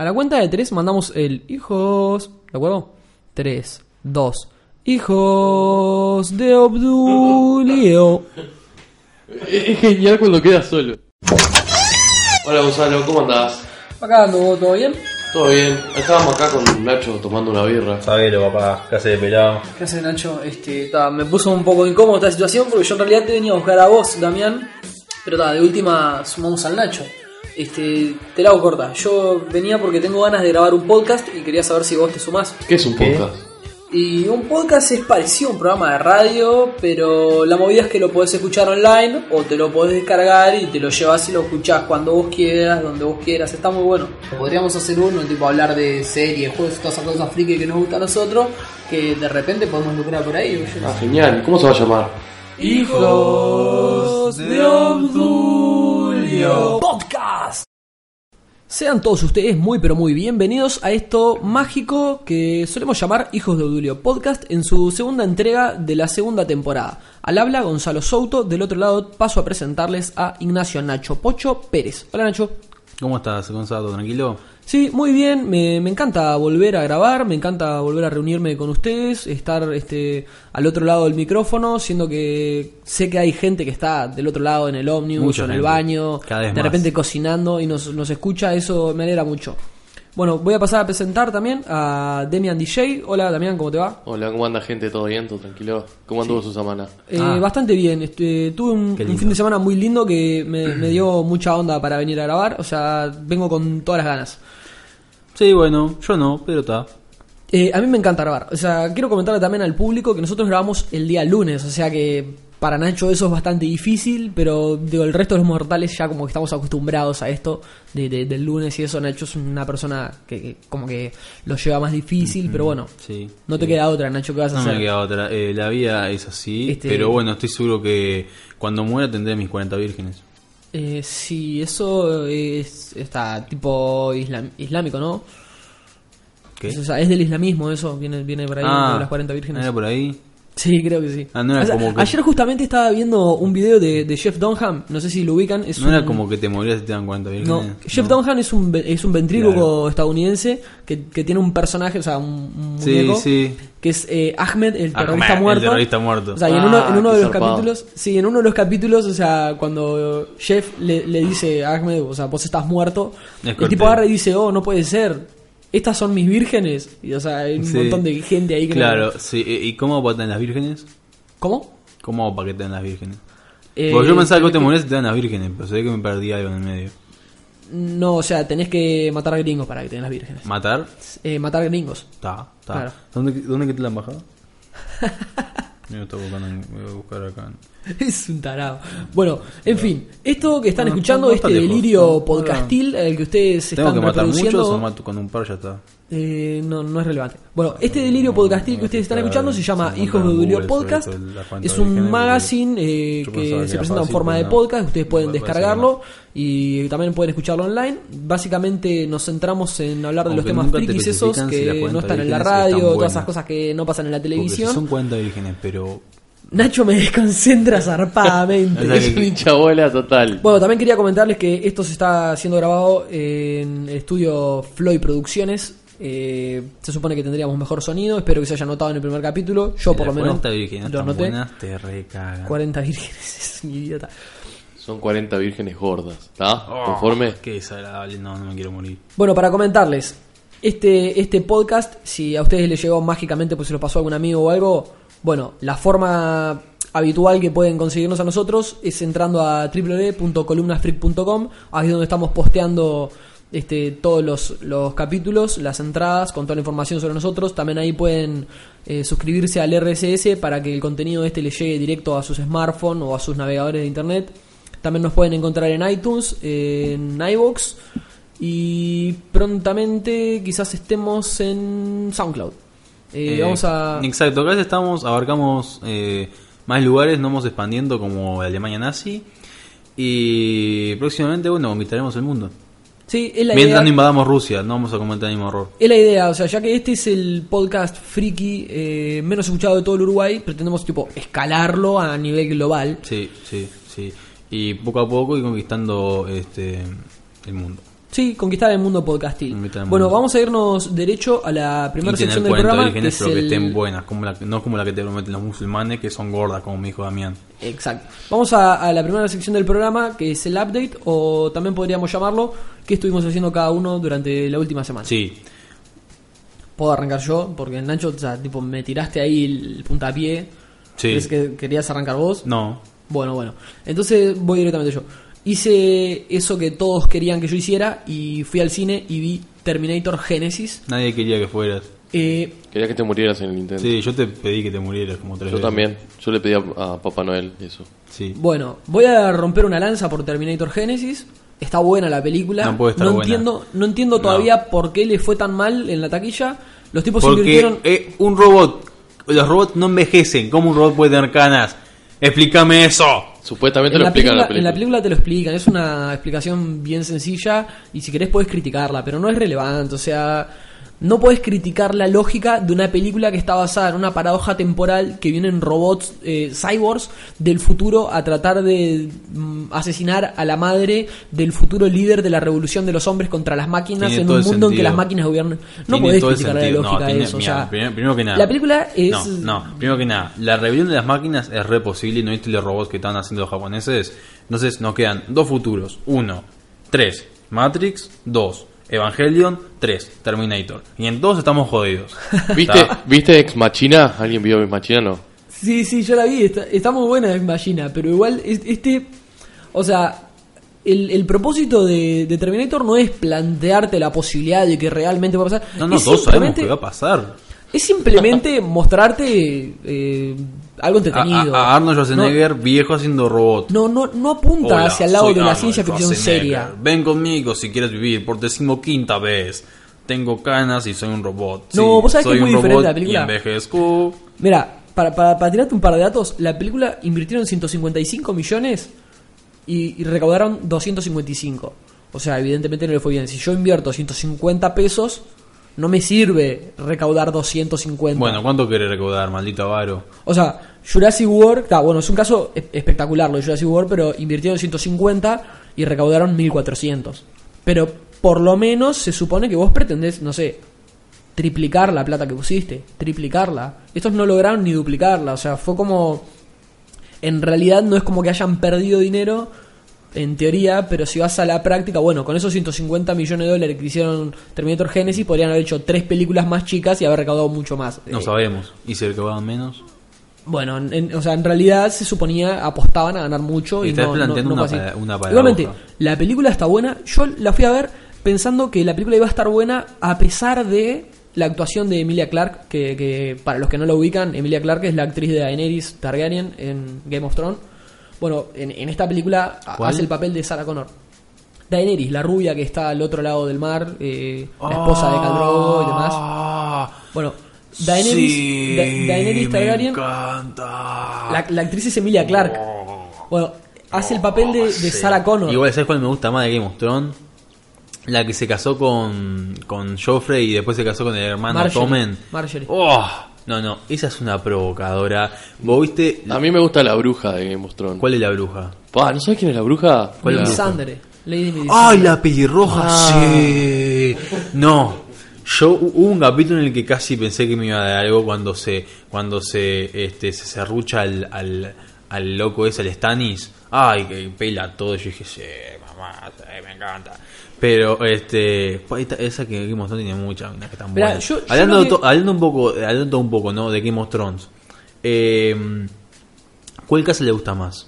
A la cuenta de tres mandamos el hijos. ¿De acuerdo? 3, 2. Hijos de Obdulio. Es genial cuando quedas solo. Hola Gonzalo, ¿cómo andás? Acá ando, ¿todo bien? ¿Todo bien? Estábamos acá con Nacho tomando una birra. Sabelo, papá, casi de pelado. ¿Qué haces, Nacho? Este, ta, me puso un poco incómodo esta situación porque yo en realidad te venía a buscar a vos, Damián. Pero ta, de última sumamos al Nacho. Este, te la hago corta. Yo venía porque tengo ganas de grabar un podcast y quería saber si vos te sumás. ¿Qué es un podcast? Y un podcast es parecido a un programa de radio, pero la movida es que lo podés escuchar online o te lo podés descargar y te lo llevas y lo escuchás cuando vos quieras, donde vos quieras. Está muy bueno. Podríamos hacer uno, tipo hablar de series, juegos, todas esas cosas friki que nos gusta a nosotros, que de repente podemos lucrar por ahí. yo no Ah, sé. genial. ¿Cómo se va a llamar? Hijos de Podcast. Sean todos ustedes muy pero muy bienvenidos a esto mágico que solemos llamar Hijos de Obdulio Podcast en su segunda entrega de la segunda temporada. Al habla Gonzalo Souto, del otro lado paso a presentarles a Ignacio Nacho Pocho Pérez. Hola Nacho. ¿Cómo estás, Gonzalo? ¿Tranquilo? Sí, muy bien, me, me encanta volver a grabar, me encanta volver a reunirme con ustedes, estar este, al otro lado del micrófono, siendo que sé que hay gente que está del otro lado en el ómnibus Mucha o en el baño, cada vez de más. repente cocinando y nos, nos escucha, eso me alegra mucho. Bueno, voy a pasar a presentar también a Demian DJ. Hola Damián, ¿cómo te va? Hola, ¿cómo anda gente? ¿Todo bien? ¿Todo tranquilo? ¿Cómo anduvo su semana? Eh, Ah. Bastante bien, este, tuve un, fin de semana muy lindo que me, me dio mucha onda para venir a grabar, o sea, vengo con todas las ganas. Sí, bueno, yo no, pero está. Eh, a mí me encanta grabar. O sea, quiero comentarle también al público que nosotros grabamos el día lunes. O sea que para Nacho eso es bastante difícil, pero digo, el resto de los mortales ya como que estamos acostumbrados a esto de, de- del lunes y eso. Nacho es una persona que, que como que lo lleva más difícil, pero bueno, Sí. no te queda otra, Nacho, ¿qué vas a No hacer? me queda otra. Eh, la vida es así, Este- pero bueno, estoy seguro que cuando muera tendré mis 40 vírgenes. Eh, sí, eso es está tipo islam- islámico, ¿no? ¿Qué? Es, o sea, es del islamismo eso, viene, viene por ahí, de las 40 vírgenes. ¿Era por ahí? Sí, creo que sí. Ah, no era O sea, como que- Ayer justamente estaba viendo un video de, de Jeff Dunham, no sé si lo ubican. Es ¿No era como que te morías si te dan 40 vírgenes? No, Jeff Dunham es un, ve- es un ventrílogo Claro. estadounidense que, que tiene un personaje, o sea, un, un Sí, muñeco, sí. que es eh, Ahmed, el terrorista Ahmed, muerto. el terrorista muerto. O sea, y en Ah, uno, en uno de los zarpado. capítulos, sí, en uno de los capítulos, o sea, cuando Jeff le, le dice a Ahmed, o sea, vos estás muerto, Es el corte. tipo agarra y dice, oh, no puede ser. Estas son mis vírgenes. Y, o sea, hay un Sí. montón de gente ahí que no- Claro, sí. ¿Y y cómo paquetan las vírgenes? ¿Cómo? ¿Cómo paquetan las vírgenes? Eh, Porque yo pensaba que vos te morías si te dan las vírgenes, pero se ve que me perdí algo en el medio. No, o sea, tenés que matar gringos para que tengan las vírgenes. ¿Matar? Eh, matar gringos. Está, está. Claro. ¿Dónde, ¿Dónde que te la han bajado? Yo estoy buscando, voy a buscar acá. Es un tarado. Bueno, en fin, esto que están No, escuchando, no, no este lejos. delirio No, no, podcastil, el que ustedes ¿Tengo están que matar reproduciendo, muchos o mato con un par ya está? Eh, no, no es relevante. Bueno, este delirio podcastil que ustedes están escuchando se llama Hijos de Google Podcast. Es un magazine eh, que se presenta en forma de podcast. Ustedes pueden descargarlo y también pueden escucharlo online. Básicamente nos centramos en hablar de los temas frikis esos que no 40 están en la radio, todas buenas. esas cosas que no pasan en la televisión. son 40 vírgenes, pero... Nacho me desconcentra zarpadamente. Es un hincha bola total. Bueno, también quería comentarles que esto se está siendo grabado en el estudio Floyd Producciones. Eh, se supone que tendríamos mejor sonido. Espero que se haya notado en el primer capítulo. Yo, por lo menos, 40 vírgenes lo noté. buenas, te recagan. 40 vírgenes, es un idiota. Son 40 vírgenes gordas. ¿Está? Oh, ¿Conforme? Qué desagradable, no, no me quiero morir. Bueno, para comentarles, este, este podcast, si a ustedes les llegó mágicamente, pues se lo pasó a algún amigo o algo, bueno, la forma habitual que pueden conseguirnos a nosotros es entrando a www.columnasfreak.com, ahí es donde estamos posteando este, todos los, los capítulos, las entradas, con toda la información sobre nosotros. También ahí pueden eh, suscribirse al RSS para que el contenido este les llegue directo a sus smartphones o a sus navegadores de internet. También nos pueden encontrar en iTunes, en iVoox y prontamente quizás estemos en SoundCloud. Eh, Eh, vamos a... Exacto, acá estamos, abarcamos más lugares, nos vamos expandiendo como Alemania nazi. Y próximamente, bueno, conquistaremos el mundo. Sí, es la Mientras idea. no invadamos Rusia, no vamos a cometer el mismo error. Es la idea, o sea, ya que este es el podcast friki eh, menos escuchado de todo el Uruguay, pretendemos tipo escalarlo a nivel global. Sí, sí, sí. Y poco a poco ir conquistando este el mundo. Sí, conquistar el mundo podcastil. El Bueno, mundo. vamos a irnos derecho a la primera sección del programa. que es que el- estén buenas, como la, no como la que te prometen los musulmanes, que son gordas, como me dijo Damián. Exacto. Vamos a, a la primera sección del programa, que es el update, o también podríamos llamarlo, que estuvimos haciendo cada uno durante la última semana. Sí, Puedo arrancar yo, porque Nacho, o sea, tipo, me tiraste ahí el puntapié. sí. ¿Crees que querías arrancar vos? No, Bueno, bueno. Entonces voy directamente yo. Hice eso que todos querían que yo hiciera y fui al cine y vi Terminator Genesis. nadie quería que fueras. Eh, Quería que te murieras en el intento. Sí, yo te pedí que te murieras como tres Yo veces. también. Yo le pedí a, a Papá Noel eso. Sí. bueno, voy a romper una lanza por Terminator Genesis. Está buena la película. No puede estar buena. entiendo, no entiendo No. todavía por qué le fue tan mal en la taquilla. Los tipos Porque invirtieron. eh, un robot, los robots no envejecen. ¿Cómo un robot puede tener canas? Explícame eso. Supuestamente En lo la, explican película, en la en la película. película te lo explican, es una explicación bien sencilla y si querés puedes criticarla, pero no es relevante, o sea, no puedes criticar la lógica de una película que está basada en una paradoja temporal que vienen robots eh, cyborgs del futuro a tratar de mm, asesinar a la madre del futuro líder de la revolución de los hombres contra las máquinas Tiene en un mundo en que las máquinas gobiernan. No podés criticar la lógica No, de eso, o mira, sea, primero, primero que nada. la película es No, no, primero que nada, la rebelión de las máquinas es re posible y no viste los robots que están haciendo los japoneses. Entonces nos quedan dos futuros. Uno, tres, Matrix, dos, Evangelion, tres, Terminator. Y en todos estamos jodidos. ¿Viste, ¿Está? ¿Viste Ex Machina? ¿Alguien vio Ex Machina? No. Sí, sí, yo la vi, está, está muy buena Machina, pero igual es- este, o sea, el, el propósito de, de Terminator no es plantearte la posibilidad de que realmente va a pasar. No, no, es todos sabemos que va a pasar. Es simplemente mostrarte eh, algo entretenido. a- a Arnold Schwarzenegger viejo haciendo robot. No, no, no apunta Hola, hacia el lado de la Arnold ciencia ficción seria. Ven conmigo si quieres vivir por decimoquinta vez. Tengo canas y soy un robot. No, Sí, vos sabés que es muy diferente la película. Y envejezco. Mira, para, para, para tirarte un par de datos, la película invirtieron 155 millones y, y recaudaron 255. O sea, evidentemente no le fue bien. Si yo invierto 150 pesos, no me sirve recaudar 250. Bueno, ¿cuánto quiere recaudar, maldito avaro? O sea, Jurassic World, bueno, es un caso e- espectacular lo de Jurassic World, pero invirtieron 150 y recaudaron 1400. Pero por lo menos se supone que vos pretendés, no sé, triplicar la plata que pusiste, triplicarla. Estos no lograron ni duplicarla, o sea, fue como en realidad no es como que hayan perdido dinero en teoría, pero si vas a la práctica, bueno, con esos 150 millones de dólares que hicieron Terminator Genesis podrían haber hecho tres películas más chicas y haber recaudado mucho más. No Eh, sabemos. ¿Y si recaudaban menos? Bueno, en- o sea, en realidad se suponía apostaban a ganar mucho y Estás no, planteando no- no una. Igualmente, la película está buena. Yo la fui a ver pensando que la película iba a estar buena a pesar de la actuación de Emilia Clarke, que, que para los que no la ubican, Emilia Clarke es la actriz de Daenerys Targaryen en Game of Thrones. Bueno, en, en esta película hace el papel de Sarah Connor. Daenerys, la rubia que está al otro lado del mar, eh, la esposa de Khal Drogo y demás. Ah, Bueno, Daenerys, sí, Da- Daenerys me Targaryen encanta. la, la actriz es Emilia Clarke. Bueno, hace el papel de, de Sí. Sarah Connor. Igual, ¿sabes cuál me gusta más de Game of Thrones? La que se casó con, con Joffrey y después se casó con el hermano Marjorie. Tommen. Marjorie. Oh, no, no, esa es una provocadora. ¿Vos viste? A mí me gusta la bruja de Game of Thrones. ¿Cuál es la bruja? Pa, ¿no sabes quién es la bruja? ¿Cuál es la Melisandre. Lady Melisandre. ¡Ay, la pelirroja! Ah. Sí. No. Yo hu- hubo un capítulo en el que casi pensé que me iba a dar algo cuando se cuando se este se serrucha al, al, al loco ese, al Stanis. Ay, que pela todo. Yo dije, sí, mamá, sí, me encanta. Pero este pa, esta- esa que Game of Thrones tiene muchas unas que yo- yo hablando, de que- hablando un poco, hablando un poco, ¿no? De Game of Thrones. Eh, ¿Cuál casa le gusta más?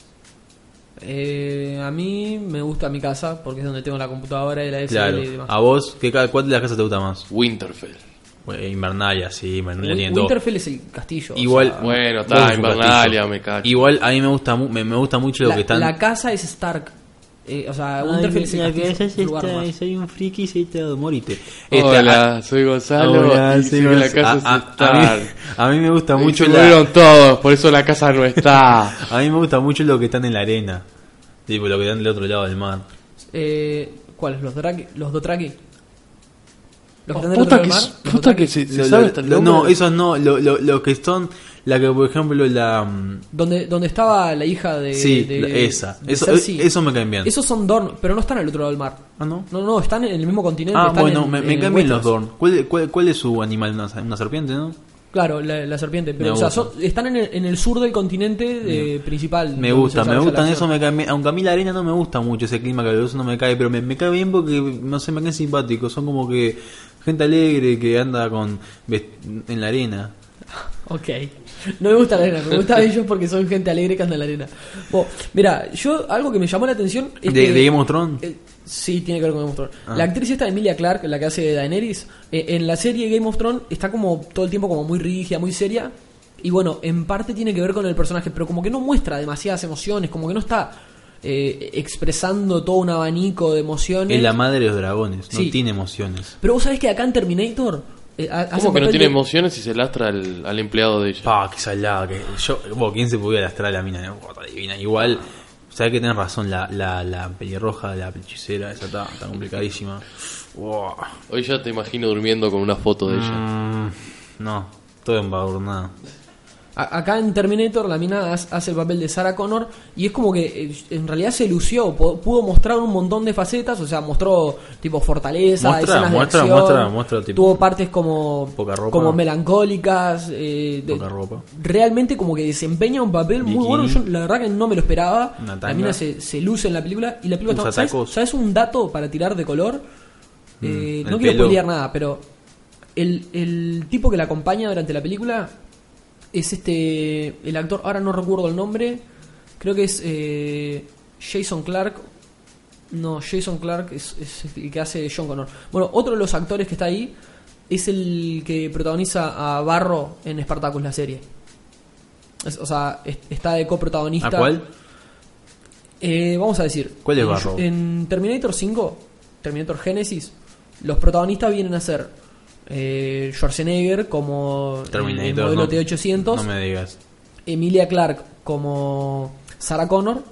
Eh, a mí me gusta mi casa porque es donde tengo la computadora y la SL Claro. y demás. ¿A vos? ¿qué, ca- ¿Cuál de las casas te gusta más? Winterfell. Bueno, Invernalia, sí, Invernalia Win- tiene todo. Winterfell es el castillo. o Igual, sea, Bueno, está, Invernalia, castillo. me cacho. Igual a mí me gusta, mu- me, me gusta mucho lo la, que están. la casa es Stark. Eh, o sea, Winterfell es el lugar nomás. soy un friki, soy todo, morite. Hola, soy Gonzalo Hola, y soy que la casa a, a- Star. a mí, a mí me gusta mucho se la, murieron todos, por eso la casa no está. a mí me gusta mucho lo que están en la arena. Tipo lo que están del otro lado del mar. Eh, ¿Cuáles? ¿Los, Draki- los Dothraki? ¿Los que están del otro lado del mar? ¿Los puta que se, se Lo- sabe lo- no, esos no, lo, lo, lo que son La que, por ejemplo, la. mm, Donde, donde estaba la hija de. Sí, de- la- esa. de Eso, Cersei. eso me caen bien. Esos son Dorn, pero no están al otro lado del mar. Ah, ¿no? No, no, están en el mismo continente. Ah, están bueno, en- me, me en caen bien los. Dorn. ¿Cuál, cuál, cuál es su animal? Una, una serpiente, ¿no? Claro, la, la serpiente. Pero, Me o sea, son- están en el, en el sur del continente eh, principal. Me gusta, me gustan eso, me cae bien. Aunque a mí la arena no me gusta mucho, ese clima caluroso no me cae, pero me, me cae bien porque, no sé, me caen simpáticos. Son como que gente alegre que anda con en la arena. Ok. No me gusta la arena, me gustan ellos porque son gente alegre que anda en la arena. Bueno, mira, yo algo que me llamó la atención es ¿De, que- de Game of Thrones? Eh, sí, tiene que ver con Game of Thrones. Ah. La actriz esta, Emilia Clarke, la que hace de Daenerys, eh, en la serie Game of Thrones está como todo el tiempo como muy rígida, muy seria. Y bueno, en parte tiene que ver con el personaje, pero como que no muestra demasiadas emociones, como que no está eh, expresando todo un abanico de emociones. Es la madre de los dragones, Sí. no tiene emociones. Pero vos sabés que acá en Terminator... eh, ¿Cómo que no tiene de- emociones y se lastra al, al empleado de ella? Pa, qué salada. Que yo, vos, ¿quién se podía lastrar a la mina? Oh, divina. Igual, sabes que tenés razón, la, la, la pelirroja, la hechicera, esa está, está complicadísima. Wow. Hoy ya te imagino durmiendo con una foto de ella. Mm, no, todo embadurnado. A- Acá en Terminator la mina ha- hace el papel de Sarah Connor y es como que eh, en realidad se lució, pudo mostrar un montón de facetas, o sea, mostró tipo fortaleza, Muestra, escenas de muestra, acción, muestra, muestra, tipo, tuvo partes como poca ropa. como melancólicas, eh, de- Poca ropa. realmente como que desempeña un papel muy bueno, yo la verdad que no me lo esperaba, la mina se, se luce en la película y la película está, ¿sabes, sabes un dato para tirar de color? Eh, Mm, no el quiero spoilear nada, pero el, el tipo que la acompaña durante la película es este el actor ahora no recuerdo el nombre creo que es eh, Jason Clark no Jason Clark es, es el que hace John Connor bueno otro de los actores que está ahí es el que protagoniza a Barro en Spartacus la serie Es- o sea es- está de coprotagonista ¿A cuál? Eh, vamos a decir ¿Cuál es en- Barro? en Terminator 5 Terminator Genesis los protagonistas vienen a ser eh, Schwarzenegger como el- modelo no, T-800 No me digas. Emilia Clark como Sarah Connor.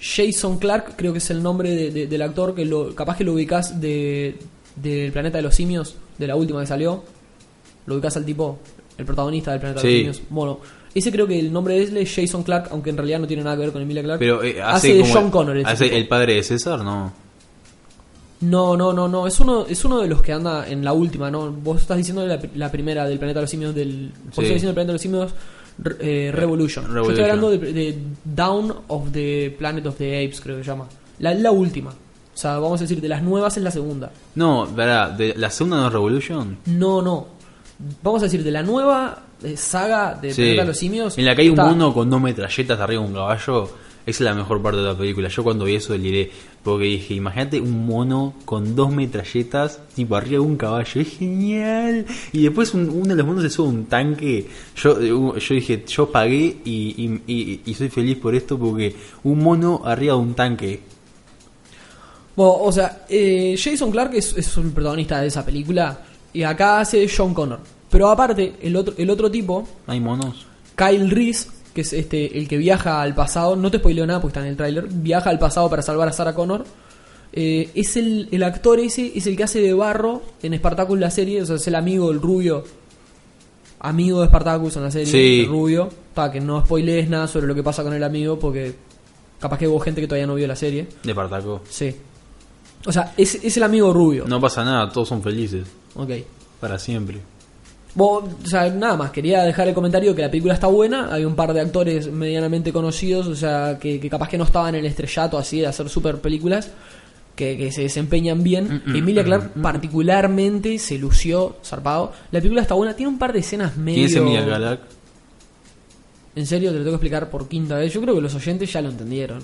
Jason Clark, creo que es el nombre de- de- del actor, que lo, capaz que lo ubicás de, del Planeta de los Simios, de la última que salió. Lo ubicás al tipo, el protagonista del Planeta de los Simios. Bueno, ese creo que el nombre de él es Jason Clark, aunque en realidad no tiene nada que ver con Emilia Clark. Pero eh, hace, hace de como John Connor. hace el padre de César, no. No, no, no, no. Es uno, es uno de los que anda en la última, ¿no? Vos estás diciendo la, la primera del Planeta de los Simios del. Vos estás diciendo el Planeta de los Simios re- eh, Revolution. Yo estoy hablando de, de Down of the Planet of the Apes, creo que se llama. La, la última. O sea, vamos a decir, de las nuevas es la segunda. No, verdad, de, la segunda no es Revolution. No, no. Vamos a decir, de la nueva eh, saga de Sí. Planeta de los Simios. En la que hay un mono con dos metralletas arriba de un caballo. Esa es la mejor parte de la película. Yo cuando vi eso deliré. Porque dije, imagínate un mono con dos metralletas, tipo arriba de un caballo. Es genial. Y después un- uno de los monos se sube a un tanque. Yo, eh, yo dije, yo pagué y, y- y- y soy feliz por esto porque un mono arriba de un tanque. Bueno, o sea, eh, Jason Clark es, es el protagonista de esa película. Y acá hace John Connor. Pero aparte, el otro, el otro tipo, ¿Hay monos? Kyle Reese, que es este el que viaja al pasado, no te spoileo nada porque está en el tráiler, viaja al pasado para salvar a Sarah Connor. eh, es el, el actor ese, es el que hace de barro en Spartacus la serie, o sea, es el amigo del rubio. Amigo de Spartacus en la serie, Sí. el rubio. Ta, que no spoilees nada sobre lo que pasa con el amigo porque capaz que hubo gente que todavía no vio la serie. De Partaco. Sí. O sea, es, es el amigo rubio. No pasa nada, todos son felices. Ok. Para siempre. Vos, o sea, nada más, quería dejar el comentario que la película está buena, hay un par de actores medianamente conocidos, o sea, que, que capaz que no estaban en el estrellato así de hacer super películas, que, que se desempeñan bien. Mm, mm, Emilia mm, Clarke mm. particularmente se lució, zarpado. La película está buena, tiene un par de escenas medio... ¿Quién es Emilia Clarke? En serio, te lo tengo que explicar por quinta vez. Yo creo que los oyentes ya lo entendieron.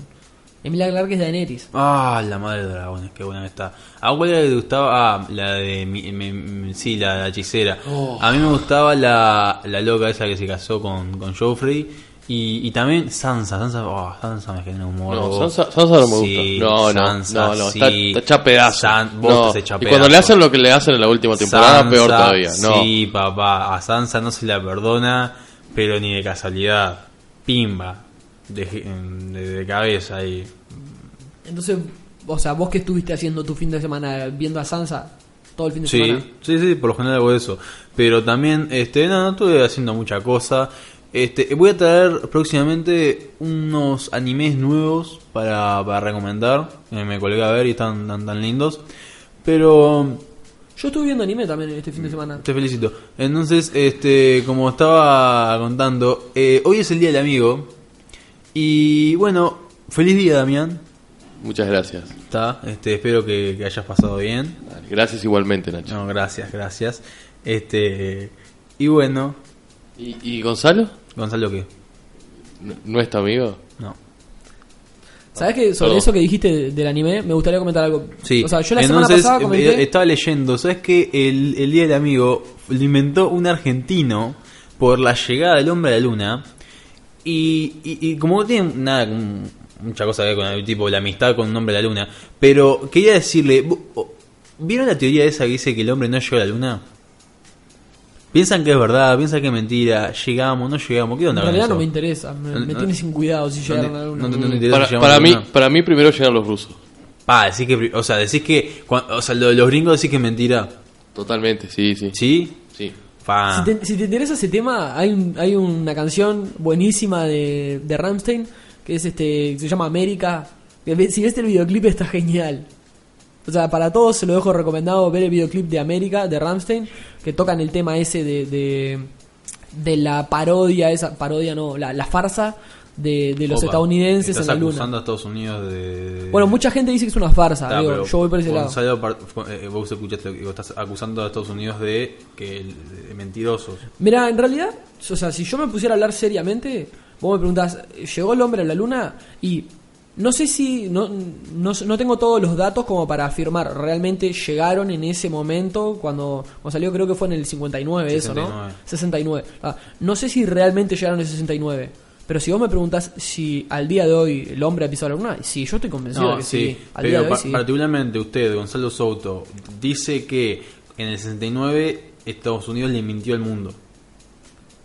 Emilia Clarke es Daenerys. Ah, la madre de dragones, qué buena que está. ¿A cuál era que te gustaba? Ah, la de. mi- mi- mi- sí, la, la hechicera. Oh. A mí me gustaba la, la loca esa que se casó con, con Joffrey. Y, y también Sansa. Sansa, oh, Sansa me genera humor. No, Sansa, Sansa no me gusta. Sí, no, no, Sansa, no, no, sí. está, está hecha pedazo. San- vos No, Y cuando le hacen lo que le hacen en la última temporada, Sansa, peor todavía. No. Sí, papá. A Sansa no se la perdona, pero ni de casualidad. Pimba. De, de, cabeza ahí. Entonces, o sea, vos que estuviste haciendo tu fin de semana viendo a Sansa todo el fin de Sí, semana. sí, sí, por lo general hago eso. Pero también, este, no, no estuve haciendo mucha cosa. Este, voy a traer próximamente unos animes nuevos para, para recomendar. Eh, me colgué a ver y están tan, tan lindos. Pero Yo estuve viendo anime también este fin de semana. te felicito. Entonces, este, como estaba contando, eh, hoy es el día del amigo. Y bueno, feliz día, Damián. Muchas gracias. Está, este, espero que, que hayas pasado bien. Dale, Gracias igualmente, Nacho. No, gracias, gracias. Este, y bueno, ¿Y, y Gonzalo? Gonzalo, ¿qué? ¿No, no es tu amigo? No. ¿Sabes que sobre Todo. eso que dijiste del anime? Me gustaría comentar algo. Sí, O sea, yo la entonces semana pasada eh, comenté. estaba leyendo, ¿sabes que el, el Día del Amigo lo inventó un argentino por la llegada del hombre a la luna? Y, y, y como no tiene nada, con- mucha cosa que ver con el tipo, la amistad con un hombre a la luna, pero quería decirle, ¿vo- o- ¿vieron la teoría esa que dice que el hombre no llegó a la luna? Piensan que es verdad, piensan que es mentira, llegamos, no llegamos, ¿qué en onda con realidad eso? no me interesa. Me, No, me no. tiene sin cuidado si llegaron a no te- no Para, si para la mí, luna. para mí primero llegan los rusos. Pa, decís que, o sea, decís que, o sea, lo de los gringos decís que es mentira, Totalmente, sí, sí. ¿sí? Sí. Si te, interesa ese tema, hay, hay una canción buenísima de, de Ramstein que es este se llama América. Si ves el videoclip está genial. O sea, para todos se lo dejo recomendado ver el videoclip de América de Ramstein que tocan el tema ese de, de, de la parodia, esa parodia no, la, la farsa de, de los Opa, estadounidenses en estás la luna. acusando a Estados Unidos de... Bueno, mucha gente dice que es una farsa, Está, digo, pero yo voy por ese lado. Gonzalo eh, vos escuchaste, digo, estás acusando a Estados Unidos de que de mentirosos. Mira, en realidad, o sea, si yo me pusiera a hablar seriamente, vos me preguntás, ¿llegó el hombre a la luna? Y no sé si, no, no, no tengo todos los datos como para afirmar, realmente llegaron en ese momento, cuando, cuando salió creo que fue en el 59, eso, 69. ¿no? 69. Ah, no sé si realmente llegaron en el 69. Pero si vos me preguntás si al día de hoy el hombre ha pisado la luna, sí, yo estoy convencido de que sí, sí. Al pero día de hoy pa- sí. particularmente usted, Gonzalo Souto, dice que en el 69 Estados Unidos le mintió al mundo.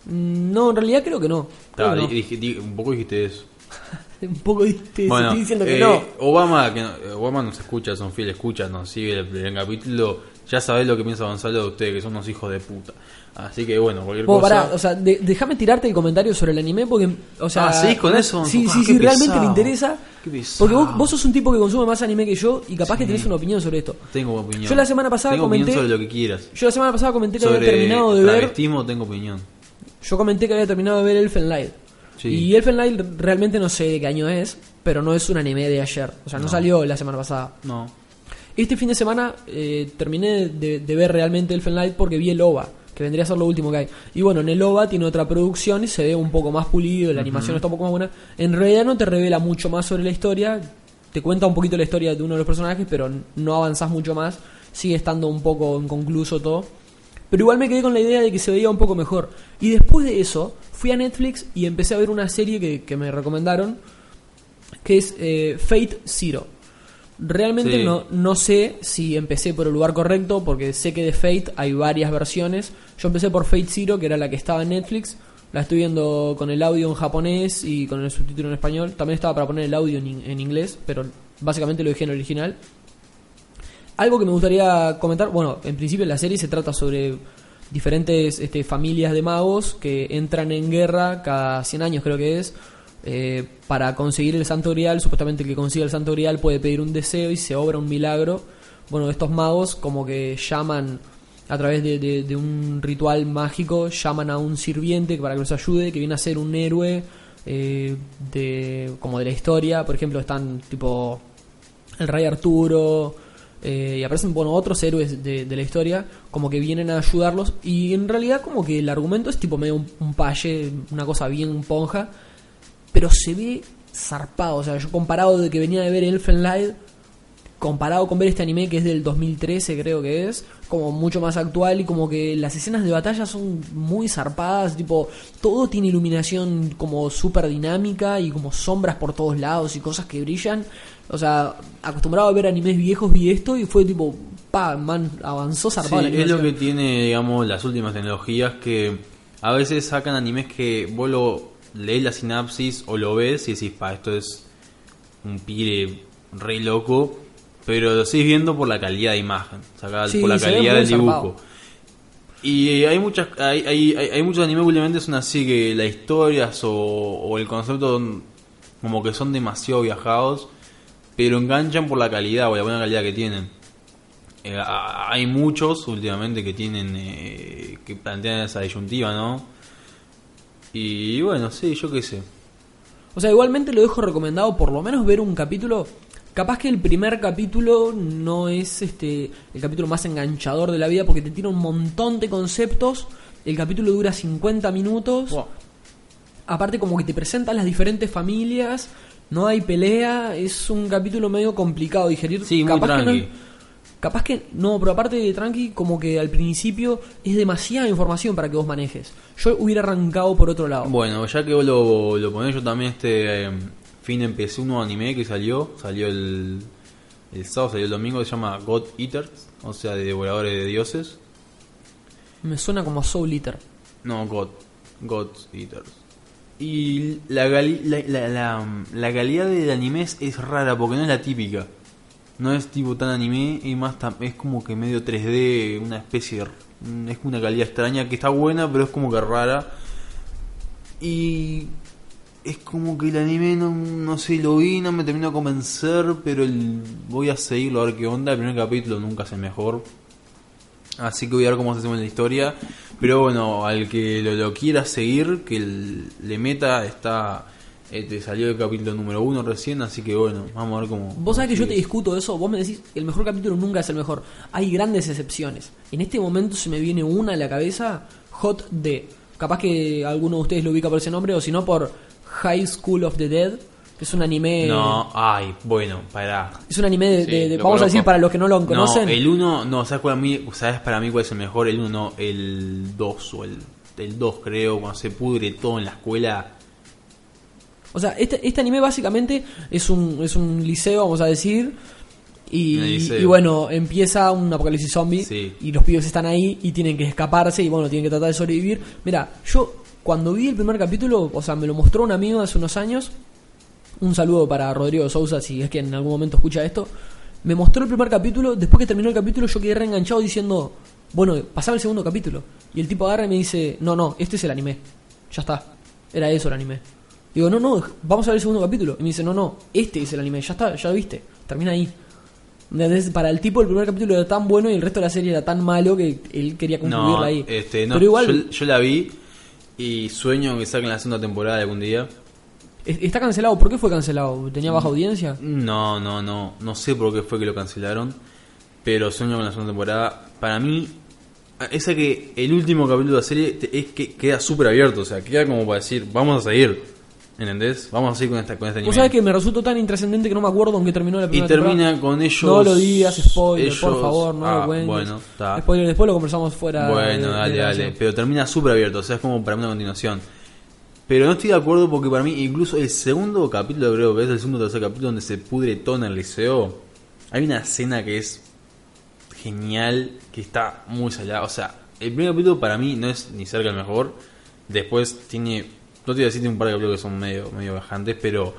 Mm, No, en realidad creo que no. Creo que no. di- dije- di- un poco dijiste eso. Un poco te Bueno, estoy diciendo que eh, no. Obama, que no- Obama nos escucha, son fieles, escucha, nos sigue el, el capítulo. Ya sabés lo que piensa Gonzalo de ustedes, que son unos hijos de puta. Así que bueno, cualquier Vos, cosa. pará, o sea, de- déjame tirarte el comentario sobre el anime porque, o sea, Ah, ¿seguís con eso? Sí, Ah, sí, sí, realmente le interesa. Qué. Porque vos, vos sos un tipo que consume más anime que yo y capaz que tenés una opinión sobre esto. Tengo opinión. Yo la semana pasada tengo comenté- opinión sobre lo que quieras. Yo la semana pasada comenté que Sobre había terminado de ver, tengo opinión. yo comenté que había terminado de ver Elfen Light. Sí. Y Elfen Light realmente no sé de qué año es, pero no es un anime de ayer, o sea, no, No. salió la semana pasada. No. Este fin de semana eh, terminé de, de ver realmente Elfen Light porque vi el OVA, que vendría a ser lo último que hay. Y bueno, en el OVA tiene otra producción y se ve un poco más pulido, la animación está un poco más buena. En realidad no te revela mucho más sobre la historia, te cuenta un poquito la historia de uno de los personajes, pero no avanzás mucho más, sigue estando un poco inconcluso todo. Pero igual me quedé con la idea de que se veía un poco mejor. Y después de eso, fui a Netflix y empecé a ver una serie que, que me recomendaron, que es eh, Fate Zero. Realmente Sí. no, no sé si empecé por el lugar correcto, porque sé que de Fate hay varias versiones. Yo empecé por Fate Zero, que era la que estaba en Netflix. La estoy viendo con el audio en japonés y con el subtítulo en español. También estaba para poner el audio en, in- en inglés, pero básicamente lo dejé en original. Algo que me gustaría comentar, bueno, en principio la serie se trata sobre diferentes este, familias de magos que entran en guerra cada 100 años creo que es, eh, para conseguir el Santo Grial, supuestamente el que consiga el Santo Grial puede pedir un deseo y se obra un milagro. Bueno, estos magos como que llaman a través de, un ritual mágico, llaman a un sirviente para que los ayude, que viene a ser un héroe eh, de, como de la historia. Por ejemplo, están tipo el rey Arturo, eh, y aparecen bueno, otros héroes de, de la historia, como que vienen a ayudarlos, y en realidad como que el argumento es tipo medio un, un paye, una cosa bien ponja, pero se ve zarpado, o sea, yo comparado de que venía de ver Elfen Light, comparado con ver este anime que es del 2013 creo que es, como mucho más actual y como que las escenas de batalla son muy zarpadas, tipo, todo tiene iluminación como súper dinámica y como sombras por todos lados y cosas que brillan. O sea, acostumbrado a ver animes viejos vi esto y fue tipo, pa, man, avanzó Sí, zarpado la es lo que tiene, digamos, las últimas tecnologías que a veces sacan animes que vos lo lees la sinapsis o lo ves y decís, pa, esto es un pire re loco, pero lo seguís viendo por la calidad de imagen, sacada Sí, por la calidad del dibujo. Y hay muchas hay, hay, hay, hay muchos animes últimamente son así que las historias o, o el concepto son como que son demasiado viajados, pero enganchan por la calidad o la buena calidad que tienen. Eh, hay muchos últimamente que tienen eh, que plantean esa disyuntiva, ¿no? Y bueno, sí, yo qué sé. O sea, igualmente lo dejo recomendado por lo menos ver un capítulo. Capaz que el primer capítulo no es este el capítulo más enganchador de la vida porque te tira un montón de conceptos. El capítulo dura 50 minutos. Wow. Aparte como que te presentan las diferentes familias, no hay pelea, es un capítulo medio complicado de digerir. Sí, muy capaz que no, capaz que no, pero aparte de tranqui, como que al principio es demasiada información para que vos manejes. Yo hubiera arrancado por otro lado. Bueno, ya que vos lo, lo ponés, yo también este eh, fin empecé un nuevo anime que salió, salió el, el sábado, salió el domingo, se llama God Eaters, o sea, de devoradores de dioses. Me suena como Soul Eater. No, God, God Eaters. Y la, la, la, la- calidad del anime es rara porque no es la típica. No es tipo tan anime y más es como que medio 3D, una especie de... mm, Es una calidad extraña que está buena, pero es como que rara. Y es como que el anime no, no sé, lo vi, no me terminó de convencer, pero el, voy a seguirlo a ver qué onda. El primer capítulo nunca es el mejor. Así que voy a ver cómo se hace la historia. Pero bueno, al que lo, quiera seguir, que le meta, está. Este, salió el capítulo número uno recién, así que bueno, vamos a ver cómo. Vos sabés que yo te discuto eso, vos me decís, el mejor capítulo nunca es el mejor. Hay grandes excepciones. En este momento se me viene una a la cabeza, Hot D. Capaz que alguno de ustedes lo ubica por ese nombre, o si no por High School of the Dead, que es un anime... No, ay, bueno, pará. Es un anime de, Sí, de- de- lo vamos a decir para los que no lo conocen. No, el 1, no, ¿sabes, cuál a mí, ¿sabes para mí cuál es el mejor? El 1, no, el 2 o el, el 2 creo, cuando se pudre todo en la escuela. O sea, este, este anime básicamente es un, es un liceo, vamos a decir. Y, bueno, empieza un apocalipsis zombie Sí. y los pibes están ahí y tienen que escaparse y bueno, tienen que tratar de sobrevivir. Mira, yo cuando vi el primer capítulo, o sea, me lo mostró un amigo hace unos años. Un saludo para Rodrigo Sousa si es que en algún momento escucha esto. Me mostró el primer capítulo, después que terminó el capítulo yo quedé reenganchado diciendo, bueno, pasaba el segundo capítulo. Y el tipo agarra y me dice, no, no, este es el anime. Ya está. Era eso el anime. Digo, no, no, vamos a ver el segundo capítulo. Y me dice, no, no, este es el anime, ya está, ya lo viste, termina ahí. ¿Entendés? Para el tipo el primer capítulo era tan bueno y el resto de la serie era tan malo que él quería concluirla No, ahí. este, no, Pero igual yo, yo la vi y sueño que saquen la segunda temporada algún día. es- está cancelado. ¿Por qué fue cancelado? ¿Tenía baja audiencia? No, no, no, no sé por qué fue que lo cancelaron, pero sueño con la segunda temporada. Para mí, esa que el último capítulo de la serie es que queda súper abierto, o sea, queda como para decir, vamos a seguir, ¿entendés? Vamos a seguir con esta con este Vos anime. sabés que me resultó tan intrascendente que no me acuerdo en qué terminó la y primera termina temporada. con ellos. No lo digas, spoiler, por favor, no ah, lo cuentes. Bueno, está. Spoiler, después lo conversamos fuera. Bueno, de dale, dale. Pero termina súper abierto, o sea, es como para una continuación. Pero no estoy de acuerdo porque para mí, incluso el segundo capítulo, creo que es el segundo o tercer capítulo donde se pudre todo en el liceo, hay una escena que es genial, que está muy salada. O sea, el primer capítulo para mí no es ni cerca el mejor. Después tiene, no te voy a decir, tiene un par de capítulos que son medio, medio bajantes, pero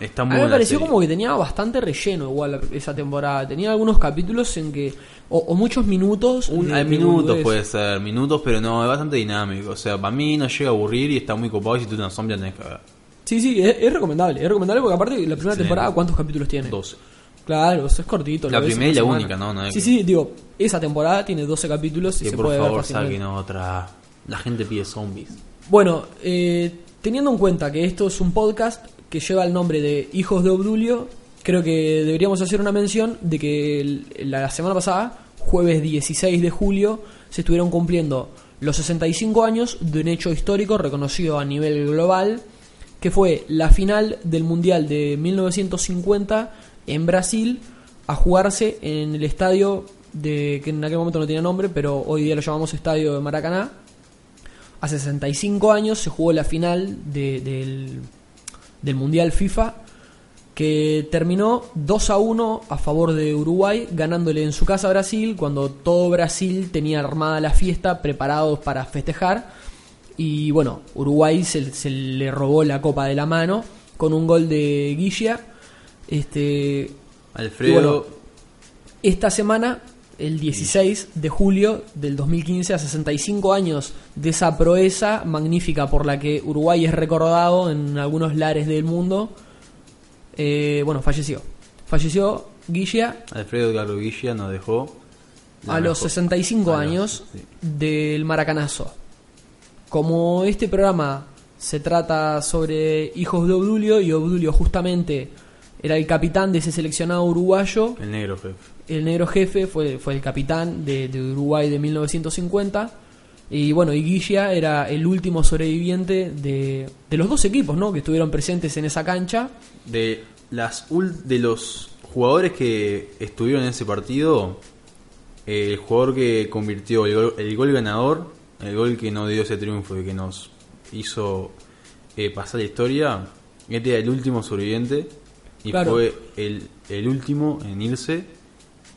está A muy mí me pareció serie. como que tenía bastante relleno igual esa temporada. Tenía algunos capítulos en que. O, o muchos minutos. Un, hay minutos puede ser, minutos, pero no, es bastante dinámico. O sea, para mí no llega a aburrir y está muy copado y si tú una zombie la tenés que ver. Sí, sí, es, es recomendable. Es recomendable porque aparte la primera Sí. temporada, ¿cuántos capítulos tiene? 12. Claro, eso es cortito. La primera y la semana. única, ¿no? No sí, que- sí, digo, esa temporada tiene 12 capítulos y Que se por puede favor ver saquen otra. La gente pide zombies. Bueno, eh, teniendo en cuenta que esto es un podcast que lleva el nombre de Hijos de Obdulio, creo que deberíamos hacer una mención de que la semana pasada, jueves 16 de julio, se estuvieron cumpliendo los 65 años de un hecho histórico reconocido a nivel global, que fue la final del Mundial de 1950 en Brasil, a jugarse en el estadio de que en aquel momento no tenía nombre, pero hoy día lo llamamos Estadio de Maracaná. Hace 65 años se jugó la final de- del, del Mundial FIFA que terminó 2 a 1 a favor de Uruguay, ganándole en su casa a Brasil cuando todo Brasil tenía armada la fiesta, preparados para festejar. Y bueno, Uruguay se, se le robó la copa de la mano con un gol de Guilla. Este, Alfredo. Bueno, esta semana el 16 de julio del 2015, a 65 años de esa proeza magnífica por la que Uruguay es recordado en algunos lares del mundo. Eh, bueno, falleció. Falleció Guilla Alfredo Edgardo Guilla nos dejó. a los mejor- 65 a los- años sí. del Maracanazo. Como este programa se trata sobre hijos de Obdulio y Obdulio justamente era el capitán de ese seleccionado uruguayo, El negro jefe. El negro jefe fue, fue el capitán de, de Uruguay de 1950 y bueno, y Guilla era el último sobreviviente de, de los dos equipos ¿no? que estuvieron presentes en esa cancha. De, las ul- de los jugadores que estuvieron en ese partido, eh, el jugador que convirtió el gol, el gol ganador, el gol que nos dio ese triunfo y que nos hizo eh, pasar la historia, este era el último sobreviviente y Claro. fue el, el último en irse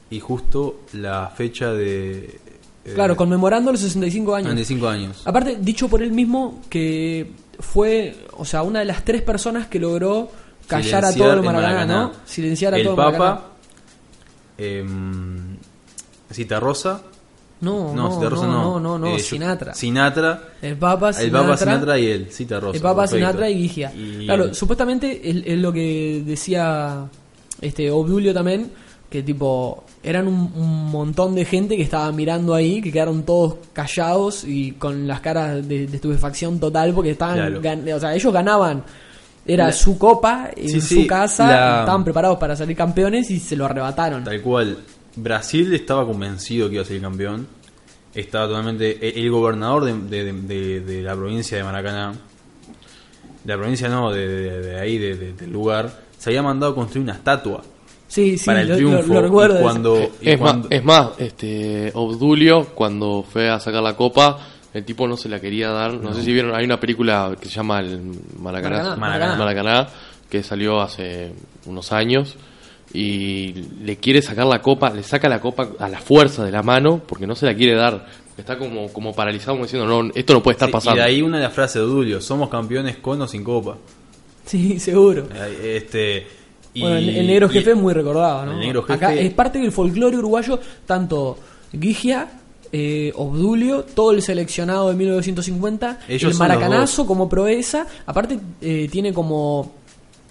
y justo la fecha de... eh, Claro, conmemorando los 65 años. 95 años. Aparte, dicho por él mismo que fue, o sea, una de las tres personas que logró callar a todo el el Maracaná, Maracaná. ¿no? Silenciar a el todo el Papa, em, Cita Rosa, No, no, Cita Rosa no, no, no, no, eh, Sinatra. Sinatra, el Papa, el Sinatra. Papa Sinatra y él, Cita Rosa. el Papa, perfecto. Sinatra y Guigia. Y- Claro, supuestamente es, es lo que decía este Obdulio también, que tipo, eran un, un montón de gente que estaba mirando ahí, que quedaron todos callados y con las caras de, de estupefacción total porque estaban, Claro. gan- o sea, ellos ganaban. Era La- su copa en Sí, su sí, casa, la- estaban preparados para salir campeones y se lo arrebataron. Tal cual. Brasil estaba convencido que iba a ser campeón. Estaba totalmente. El, el gobernador de, de- de- la provincia de Maracaná. De la provincia no, de, ahí, de- de- del lugar. Se había mandado a construir una estatua Sí, sí, para el lo, triunfo. lo recuerdo. y cuando, y Es cuando- más, es más, este Obdulio cuando fue a sacar la copa, el tipo no se la quería dar. No, sé si vieron, hay una película que se llama el Maracaná, Maracaná, Maracaná. Maracaná, que salió hace unos años y le quiere sacar la copa, le saca la copa a la fuerza de la mano porque no se la quiere dar. Está como como paralizado como diciendo, "No, esto no puede estar Sí, pasando." Y de ahí una de las frases de Dulio: Somos campeones con o sin copa. Sí, seguro. Este, y- Bueno, el, el negro y- jefe es muy recordado, ¿no? el negro jefe- Acá es parte del folclore uruguayo, tanto Guigia, eh, Obdulio, todo el seleccionado de 1950, Ellos el maracanazo como proeza, aparte eh, tiene como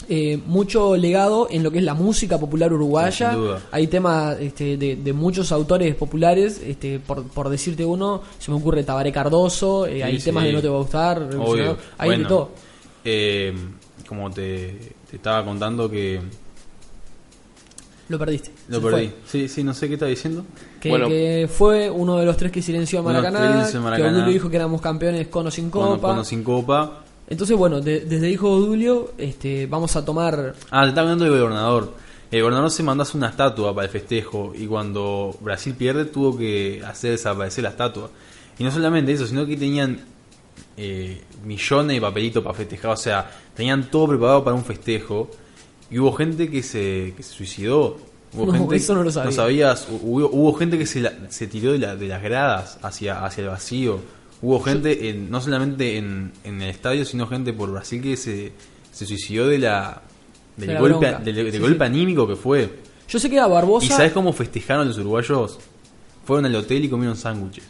eh, mucho legado en lo que es la música popular uruguaya. Sí. Hay temas este, de, de muchos autores populares, este, por, por decirte uno, se me ocurre Tabaré Cardoso, eh, Sí, hay sí. temas de No te va a gustar, hay de Bueno, todo. eh, como te, te estaba contando que Lo perdiste. lo perdí. fue. Sí, sí, no sé qué estaba diciendo. Que, Bueno. que fue uno de los tres que silenció a Maracaná, que silenció a que Maracaná. Odulio dijo que éramos campeones con o sin copa. con o sin copa. Entonces, bueno, de- desde hijo Odulio este, vamos a tomar... Ah, te estaba hablando del gobernador. El gobernador se mandó a hacer una estatua para el festejo y cuando Brasil pierde tuvo que hacer desaparecer la estatua. Y no solamente eso, sino que tenían eh, millones de papelitos para festejar. O sea, tenían todo preparado para un festejo. Y hubo gente que se, que se suicidó. Hubo No, gente, eso no lo sabía. sabías. Hubo, hubo gente que se, la- se tiró de, la- de las gradas hacia, hacia el vacío. Hubo gente, en, no solamente en, en el estadio, sino gente por Brasil que se, se suicidó de la, del De la golpe, del, del Sí, golpe sí. anímico que fue. Yo sé que a Barbosa... ¿Y sabes cómo festejaron los uruguayos? Fueron al hotel y comieron sándwiches.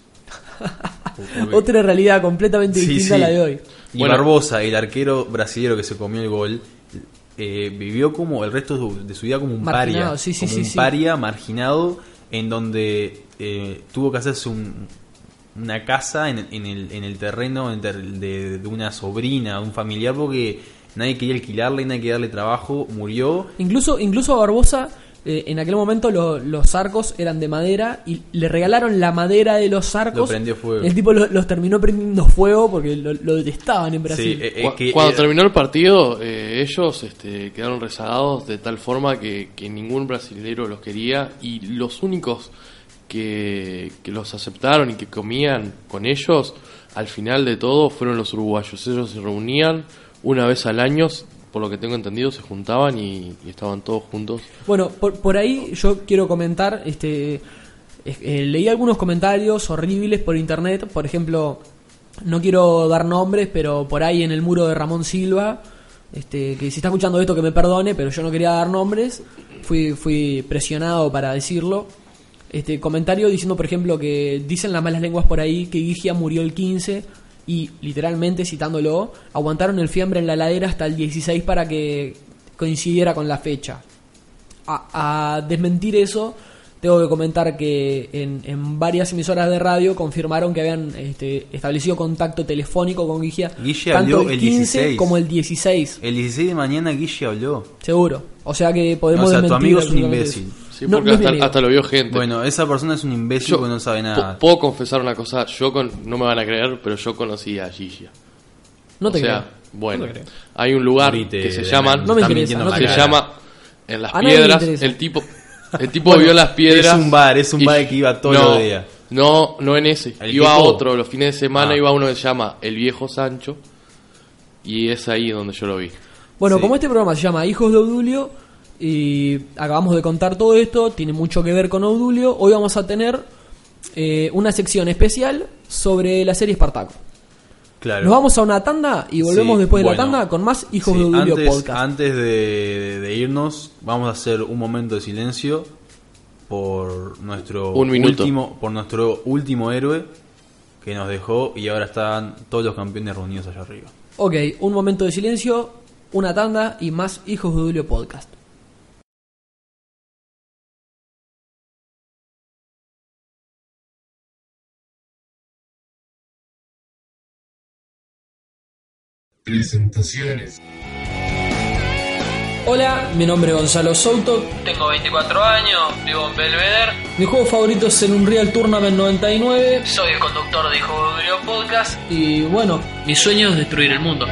Otra realidad completamente Sí, distinta sí. a la de hoy. Y Bueno. Barbosa, el arquero brasileño que se comió el gol, eh, vivió como el resto de su, de su vida como un Marginado, paria. sí, como un paria marginado en donde eh, tuvo que hacerse un- una casa en, en el, en el terreno de, de una sobrina, de un familiar, porque nadie quería alquilarle, nadie quería darle trabajo, murió. Incluso, incluso a Barbosa, eh, en aquel momento lo- los arcos eran de madera y le regalaron la madera de los arcos. Lo prendió fuego. El tipo lo- los terminó prendiendo fuego porque lo, lo detestaban en Brasil. Sí, eh, eh, Cu- que Cuando era- terminó el partido, eh, ellos este, quedaron rezagados de tal forma que, que ningún brasilero los quería y los únicos que, que los aceptaron y que comían con ellos, al final de todo, fueron los uruguayos. Ellos se reunían una vez al año, por lo que tengo entendido, se juntaban y, estaban todos juntos. Bueno, por, por ahí yo quiero comentar, este, eh, leí algunos comentarios horribles por internet, por ejemplo, no quiero dar nombres, pero por ahí en el muro de Ramón Silva, este, que si está escuchando esto que me perdone, pero yo no quería dar nombres, fui, fui presionado para decirlo. este comentario diciendo, por ejemplo, que dicen las malas lenguas por ahí que Gigia murió el 15 y literalmente citándolo, aguantaron el fiambre en la ladera hasta el 16 para que coincidiera con la fecha. A, a desmentir eso, tengo que comentar que en, en varias emisoras de radio confirmaron que habían este, establecido contacto telefónico con Gigia, Guille tanto habló el el 15 16. como el 16, El 16 de mañana Guille habló. seguro. O sea que podemos O sea, tu amigo es un imbécil. eso. Sí, No, porque no hasta, lo vio gente. Bueno, esa persona es un imbécil Yo porque no sabe nada. Puedo confesar una cosa, yo con, no me van a creer, pero yo conocí a Gigia. No te o sea, creo. bueno, No te creo. hay un lugar Morite que se llama, la- No me interesa, no te se cara. llama en las A piedras, el tipo, el tipo vio las piedras. es un bar, es un y- bar que iba todos no, los días. No, no en ese. ¿El iba a otro, los fines de semana Ah. iba a uno que se llama El Viejo Sancho. Y es ahí donde yo lo vi. Bueno, Sí. como este programa se llama Hijos de Odulio y acabamos de contar todo esto, tiene mucho que ver con Odulio, hoy vamos a tener eh, una sección especial sobre la serie Espartaco. Claro. Nos vamos a una tanda y volvemos Sí, después de bueno. la tanda con más Hijos Sí, de Odulio antes, podcast. Antes de, de- de irnos, vamos a hacer un momento de silencio por nuestro Un último, por nuestro último héroe que nos dejó y ahora están todos los campeones reunidos allá arriba. Ok, un momento de silencio, una tanda y más Hijos de Odulio podcast. Presentaciones. Hola, mi nombre es Gonzalo Souto, tengo 24 años, vivo en Belvedere. Mi juego favorito es el Unreal Tournament 99. Soy el conductor de Hijo Podcast. Y bueno, mi sueño es destruir el mundo.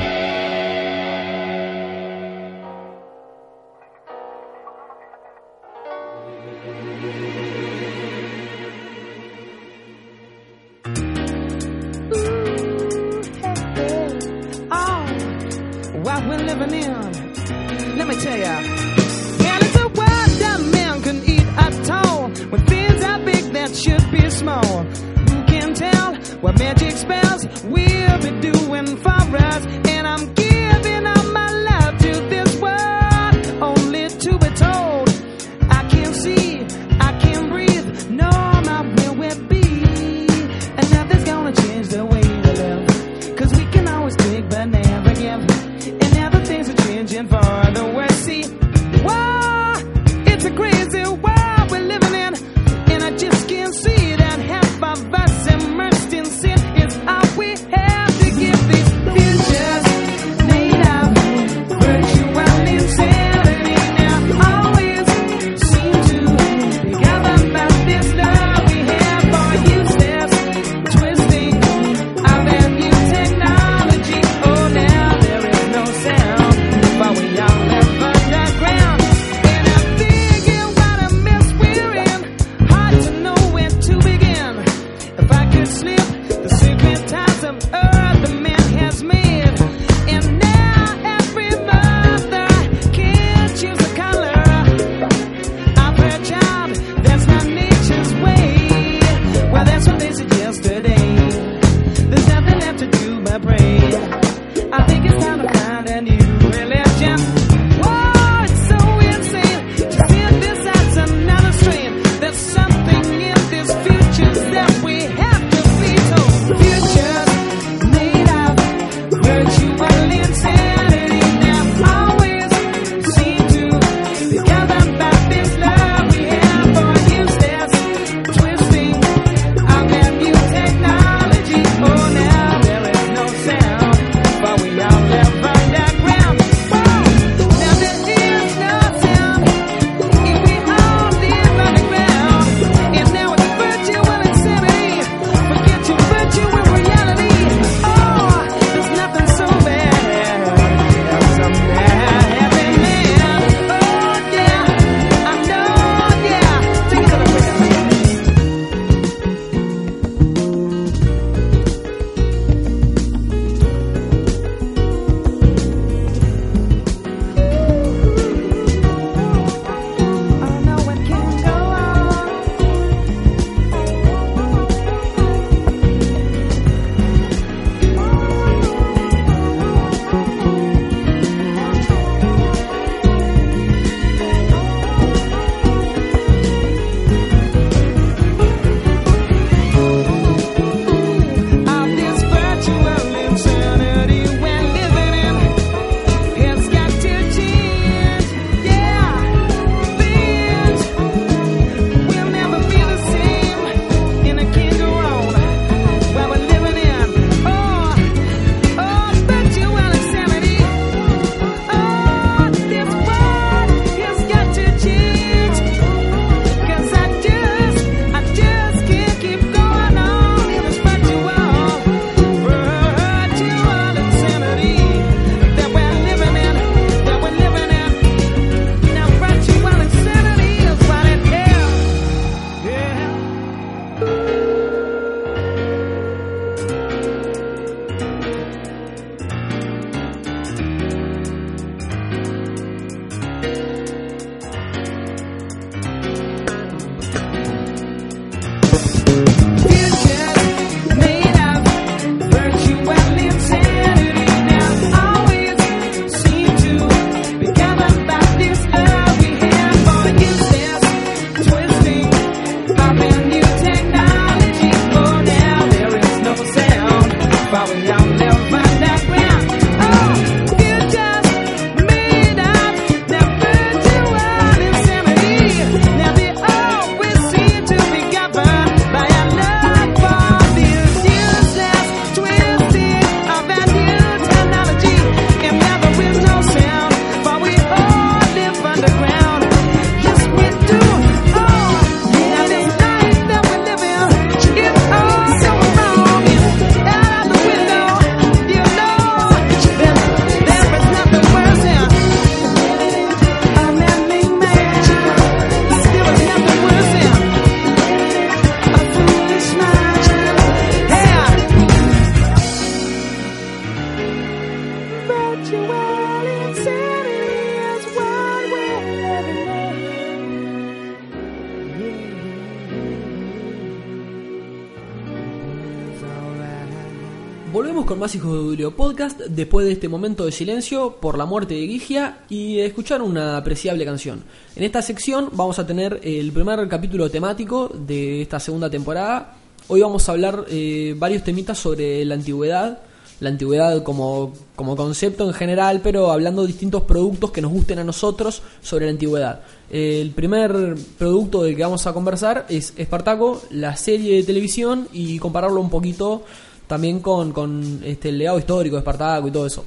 Más Hijos de Dulio Podcast después de este momento de silencio por la muerte de Gigia y escuchar una apreciable canción. En esta sección vamos a tener el primer capítulo temático de esta segunda temporada. Hoy vamos a hablar eh, varios temitas sobre la antigüedad, la antigüedad como, como concepto en general, pero hablando de distintos productos que nos gusten a nosotros sobre la antigüedad. El primer producto del que vamos a conversar es Espartaco, la serie de televisión, y compararlo un poquito también con, con este, el legado histórico de Espartaco y todo eso.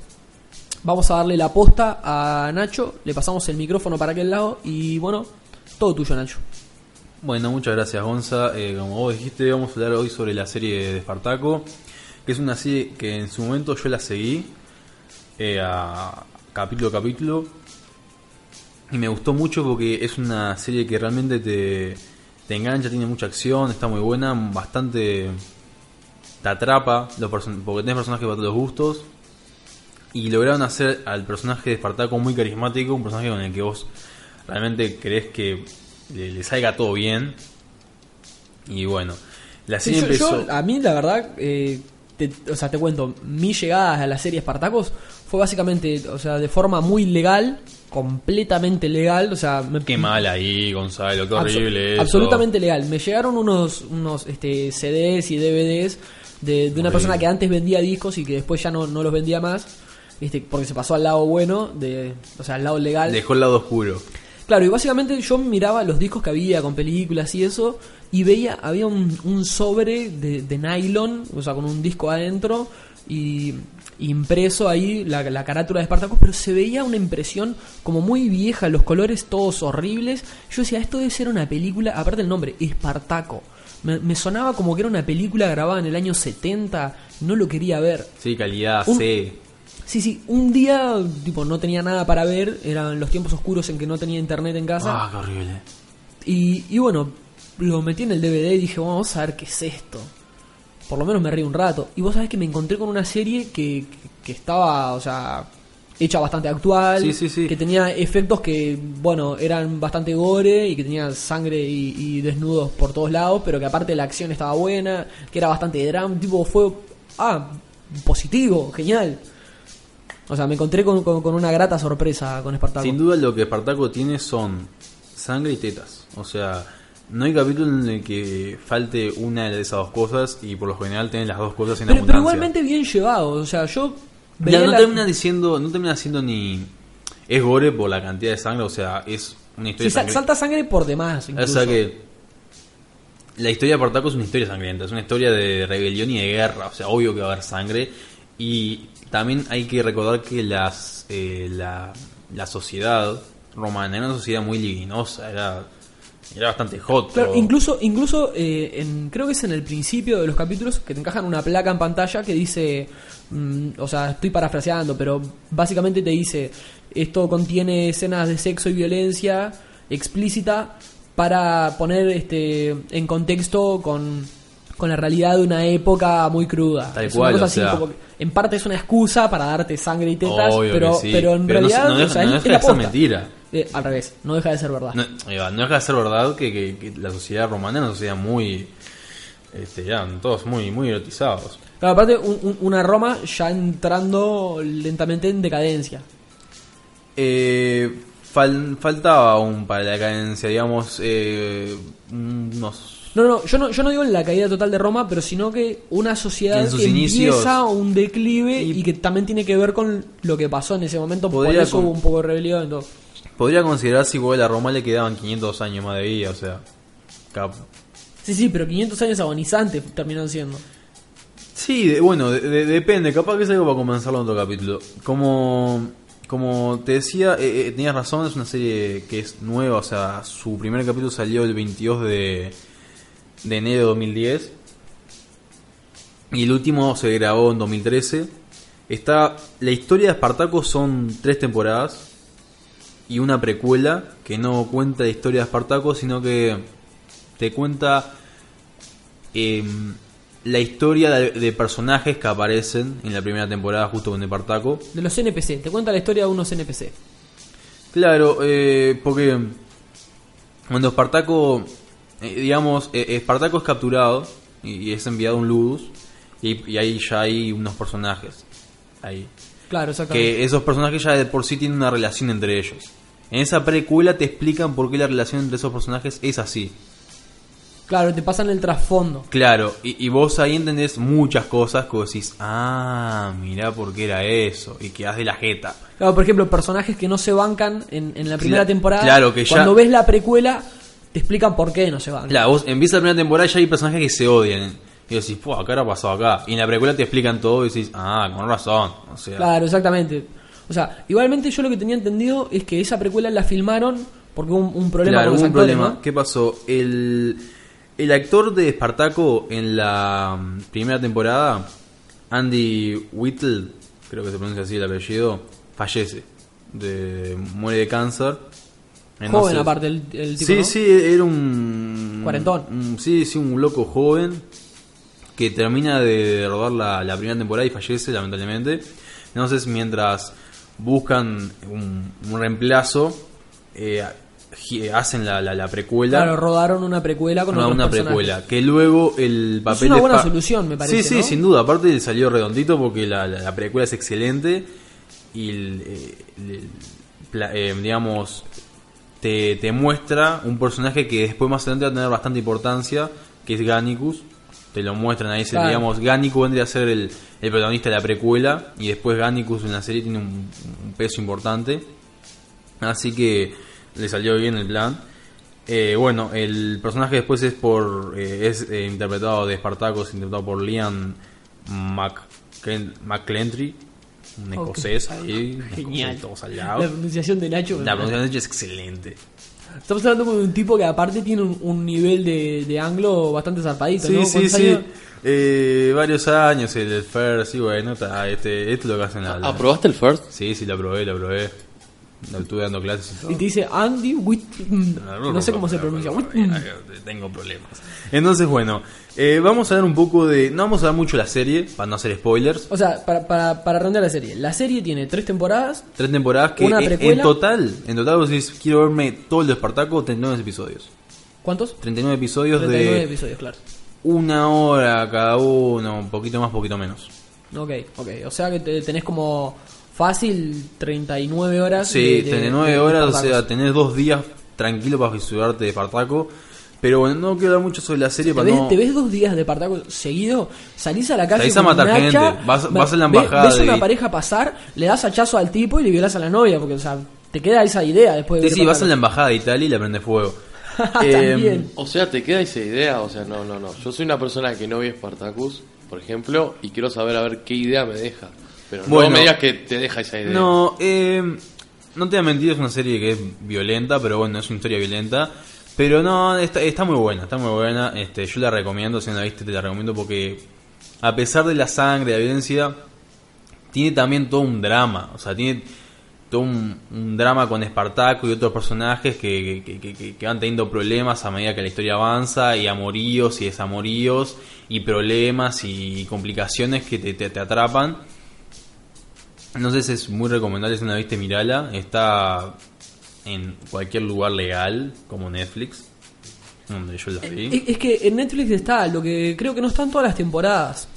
Vamos a darle la posta a Nacho, le pasamos el micrófono para aquel lado y bueno, todo tuyo Nacho. Bueno, muchas gracias Gonza. Eh, como vos dijiste, vamos a hablar hoy sobre la serie de Espartaco, que es una serie que en su momento yo la seguí eh, a capítulo a capítulo y me gustó mucho porque es una serie que realmente te, te engancha, tiene mucha acción, está muy buena, bastante te atrapa, los porque tenés personajes para todos los gustos. Y lograron hacer al personaje de Espartaco muy carismático, un personaje con el que vos realmente crees que le, le salga todo bien. Y bueno, la serie yo, empezó. a mí la verdad, eh, te- o sea, te cuento, mi llegada a la serie Espartacos fue básicamente, o sea, de forma muy legal, completamente legal, o sea, me, Qué mal ahí, Gonzalo, qué horrible eso. Absolutamente legal. Me llegaron unos, unos este, CDs y DVDs de, de una persona que antes vendía discos y que después ya no, no los vendía más. Este, porque se pasó al lado bueno, de, o sea, al lado legal. Dejó el lado oscuro. Claro, y básicamente yo miraba los discos que había con películas y eso, y veía, había un, un sobre de, de nylon, o sea, con un disco adentro, y impreso ahí la, la carátula de Spartacus, pero se veía una impresión como muy vieja, los colores todos horribles. Yo decía, esto debe ser una película, aparte el nombre, Espartaco. Me, me sonaba como que era una película grabada en el año 70, no lo quería ver. Sí, calidad Un- C. Sí, sí, un día, tipo, no tenía nada para ver, eran los tiempos oscuros en que no tenía internet en casa. Ah, qué horrible. Y, y bueno, lo metí en el DVD y dije, vamos a ver qué es esto. Por lo menos me reí un rato. Y vos sabés que me encontré con una serie que, que, que estaba, o sea, hecha bastante actual. Sí, sí, sí. Que tenía efectos que, bueno, eran bastante gore y que tenía sangre y, y desnudos por todos lados, pero que aparte la acción estaba buena, que era bastante drama. Tipo, fue, ah, positivo, genial. O sea, me encontré con, con- con una grata sorpresa con Espartaco. Sin duda lo que Espartaco tiene son sangre y tetas. O sea, no hay capítulo en el que falte una de esas dos cosas y por lo general tienen las dos cosas en pero, pero abundancia. igualmente bien llevado. O sea, yo Mira, no la- termina diciendo, no termina siendo ni es gore por la cantidad de sangre, o sea, es una historia Sí, sangri- salta sangre por demás. O sea que la historia de Espartaco es una historia sangrienta, es una historia de rebelión y de guerra, o sea, obvio que va a haber sangre y también hay que recordar que las eh, la, la sociedad romana era una sociedad muy liginosa, era era bastante hot. Claro, incluso, incluso eh, en, creo que es en el principio de los capítulos que te encajan una placa en pantalla que dice, mm, o sea, estoy parafraseando, pero básicamente te dice, esto contiene escenas de sexo y violencia explícita para poner este en contexto con, con la realidad de una época muy cruda. Tal Es cual, una cosa o así como que en parte es una excusa para darte sangre y tetas, Obvio pero, que sí, pero en pero realidad no, o deja, sea, no es- deja es la posta. mentira. Eh, al revés, no deja de ser verdad. No, ahí va, no deja de ser verdad que, que- que la sociedad romana es una sociedad muy este, ya, todos muy muy erotizados. Claro, aparte, un- un- una Roma ya entrando lentamente en decadencia. Eh, fal- faltaba aún para la cadencia, digamos, eh, unos... No, no, yo no, yo no digo la caída total de Roma, pero sino que una sociedad En sus que inicios- empieza un declive y, Y- que también tiene que ver con lo que pasó en ese momento. Por eso con- hubo un poco de rebelión todo. Podría considerarse igual a Roma le quedaban 500 años más de vida, o sea... cap- Sí, sí, pero 500 años agonizantes terminaron siendo. Sí, de- bueno, de- de- depende, capaz que es algo para comenzarlo en otro capítulo. Como, como te decía, eh, eh, tenías razón, es una serie que es nueva, o sea, su primer capítulo salió el 22 de, de enero de 2010 y el último se grabó en 2013. Está, la historia de Espartaco son tres temporadas y una precuela que no cuenta la historia de Espartaco, sino que te cuenta em, la historia de, de personajes que aparecen en la primera temporada justo con Espartaco. De los NPC, te cuenta la historia de unos NPC. Claro, eh, porque cuando Espartaco, eh, digamos, eh, Espartaco es capturado y, y es enviado a un ludus Y, y ahí ya hay unos personajes. Ahí. Claro, exactamente. Que esos personajes ya de por sí tienen una relación entre ellos. En esa precuela te explican por qué la relación entre esos personajes es así. Claro, te pasan el trasfondo. Claro, y, y vos ahí entendés muchas cosas que vos decís, ah, mirá por qué era eso, y quedás de la jeta. Claro, por ejemplo, personajes que no se bancan en, en la primera Cla- temporada. claro, que ya- Cuando ves la precuela, te explican por qué no se bancan. Claro, vos empieza la primera temporada y ya hay personajes que se odian. Y decís, ¡pua! ¿Qué habrá pasado acá? Y en la precuela te explican todo y decís, ah, con razón. O sea, Claro, exactamente. O sea, igualmente yo lo que tenía entendido es que esa precuela la filmaron porque hubo un, un problema claro, con los hubo un actores, problema. ¿no? ¿Qué pasó? El, el actor de Espartaco en la mm, primera temporada, Andy Whittle, creo que se pronuncia así el apellido, fallece. De, muere de cáncer. Joven aparte el, el tipo, Sí, ¿no? sí, era un. Cuarentón. un- sí, sí, un loco joven que termina de rodar la, la primera temporada y fallece, lamentablemente. Entonces, mientras buscan un, un reemplazo, eh, hacen la, la, la precuela. Claro, rodaron una precuela con una, otros una personajes. precuela. Que luego el papel una de buena solución, me parece, Sí, sí, ¿no? sin duda. Aparte salió redondito porque la, la- la precuela es excelente. Y, el, eh, el- eh, digamos, te, te muestra un personaje que después más adelante va a tener bastante importancia, que es Gannicus. Te lo muestran ahí, Claro. digamos, vendría a ser el, el protagonista de la precuela. Y después Gannicus en la serie tiene un, un peso importante. Así que le salió bien el plan. Eh, bueno, el personaje después es por eh, es eh, interpretado de Spartacus, interpretado por Liam McClentry, un escocés ahí, Genial. escocés todos al La pronunciación de Nacho. La pronunciación de hecho es excelente. Estamos hablando de un tipo que aparte tiene un, un nivel de, de anglo bastante zarpadito, Sí, ¿no? sí, ¿Cuántos sí. años? Eh, varios años, el, el First, y bueno, está, este, esto es lo que hacen la, ¿Aprobaste el first? Sí, sí, lo probé, lo probé. Lo estuve dando clases y todo. Y te dice Andy Whit... No sé cómo se pronuncia. Tengo problemas. Entonces, bueno, eh, vamos a ver un poco de. No vamos a ver mucho la serie, para no hacer spoilers. O sea, para, para, para la serie. La serie tiene tres temporadas. Tres temporadas que Una en- total, en total vos decís, quiero verme todo el de Espartaco, 39 episodios. ¿Cuántos? 39 episodios 39 de episodios, claro. una hora cada uno, un poquito más, poquito menos. Ok, ok. O sea que te- tenés como fácil 39 horas. Sí, de- de- 39 de horas, o sea, tenés dos días tranquilo para disfrutarte de Espartaco. Pero bueno, no quiero hablar mucho sobre la serie ¿Te para ves, no... te ves dos días de Espartaco seguido? Salís a la calle Salís a matar hacha, gente, vas- vas a la embajada Ves una pareja pasar, le das hachazo al tipo y le violas a la novia. Porque, o sea, te queda esa idea después de Sí, ver sí, vas a la embajada de Italia y le prende fuego. También. Em, O sea, ¿te queda esa idea? O sea, no, no, no. Yo soy una persona que no vi Spartacus, por ejemplo, y quiero saber a ver qué idea me deja. Pero Bueno. no me digas que te deja esa idea. No, eh, no te voy a mentir, es una serie que es violenta, pero bueno, es una historia violenta. Pero no, está, está muy buena, está muy buena. Este, yo la recomiendo, si no la viste, te la recomiendo porque a pesar de la sangre, la violencia, tiene también todo un drama. O sea, tiene todo un, drama con Espartaco y otros personajes que, que, van teniendo problemas a medida que la historia avanza, y amoríos y desamoríos, y problemas y complicaciones que te, te- te atrapan. Entonces es muy recomendable si no la viste, mirala. Está en cualquier lugar legal, como Netflix, donde yo la vi. Es, es que en Netflix está, lo que creo que no están todas las temporadas.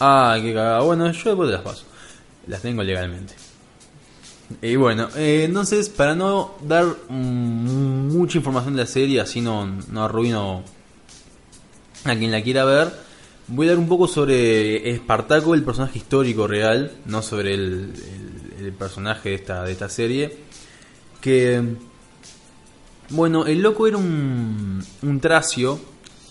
Ah, qué cagada. Bueno, yo después te las paso. Las tengo legalmente. Y bueno, eh, entonces, para no dar mm, mucha información de la serie, así no, no arruino a quien la quiera ver, voy a dar un poco sobre Espartaco, el personaje histórico real, no sobre el, el- el personaje de esta, de esta serie. Que, bueno, el loco era un, un tracio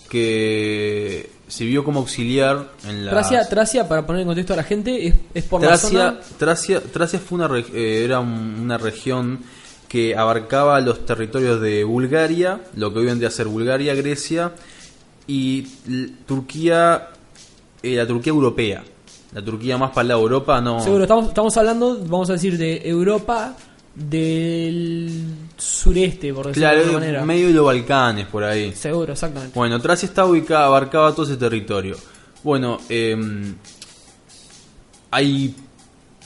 que sirvió como auxiliar en la... Tracia, Tracia, para poner en contexto a la gente, es, es por la Tracia, zona... Tracia, Tracia fue una eh, era un- una región que abarcaba los territorios de Bulgaria, lo que hoy vendría a ser Bulgaria, Grecia y Turquía, eh, la Turquía europea. La Turquía más para de Europa, no. Seguro, estamos, estamos hablando, vamos a decir, de Europa del sureste, por decirlo Claro, de alguna manera. medio de los Balcanes, por ahí. Seguro, exactamente. Bueno, Tracia está ubicada, abarcaba todo ese territorio. Bueno, eh, hay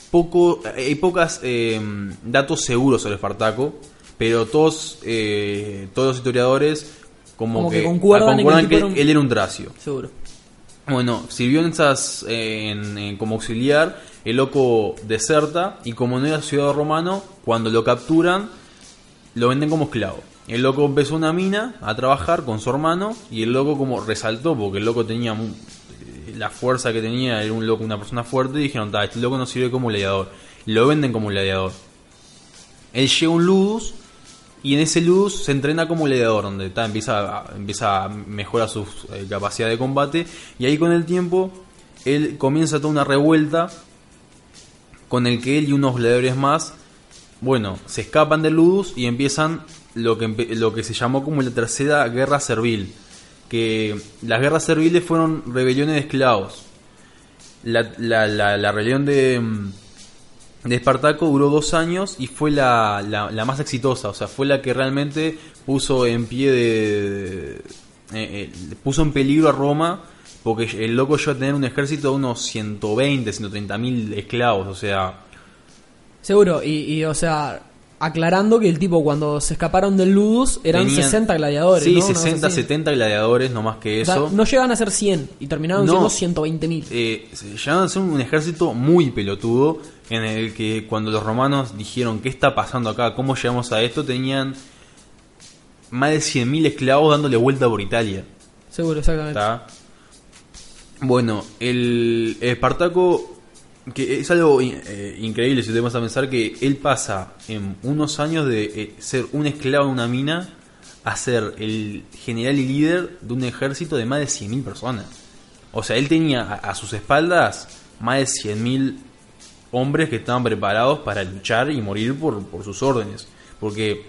poco, hay pocas eh, datos seguros sobre Espartaco, pero todos, eh, todos los historiadores como, Como que que, concuerdan que un- él era un tracio. Seguro. Bueno, sirvió en esas eh, en- en- como auxiliar, el loco deserta y como no era ciudadano romano, cuando lo capturan, lo venden como esclavo. El loco empezó una mina a trabajar con su hermano y el loco como resaltó porque el loco tenía eh, la fuerza que tenía, era un loco, una persona fuerte y dijeron, "Ta, este loco no sirve como gladiador. Lo venden como gladiador. Él llega a un ludus y en ese ludus se entrena como gladiador, donde ta, empieza, a, empieza a mejorar su eh, capacidad de combate y ahí con el tiempo él comienza toda una revuelta con el que él y unos gladiadores más, bueno, se escapan del ludus y empiezan lo que, lo que se llamó como la tercera guerra servil, que las guerras serviles fueron rebeliones de esclavos. La, la, la, rebelión de, mm, de Espartaco duró dos años y fue la, la, la más exitosa, o sea, fue la que realmente puso en pie de... eh, eh, puso en peligro a Roma porque el loco llegó a tener un ejército de unos 120, 130 mil esclavos, o sea... Seguro, y, y, o sea, aclarando que el tipo cuando se escaparon del Ludus eran tenían- 60 gladiadores. Sí, ¿no? Una 60, cosa así. 70 gladiadores, no más que O sea, eso. no llegan a ser 100 y terminaron No. siendo 120 mil. eh, a ser un ejército muy pelotudo en el que cuando los romanos dijeron qué está pasando acá, cómo llegamos a esto, tenían más de 100.000 esclavos dándole vuelta por Italia. Seguro, exactamente. ¿tá? Bueno, el Espartaco, que es algo eh, increíble si te vas a pensar que él pasa en unos años de eh, ser un esclavo en una mina a ser el general y líder de un ejército de más de 100.000 personas. O sea, él tenía a, sus espaldas más de 100.000 hombres que estaban preparados para luchar y morir por, por sus órdenes. Porque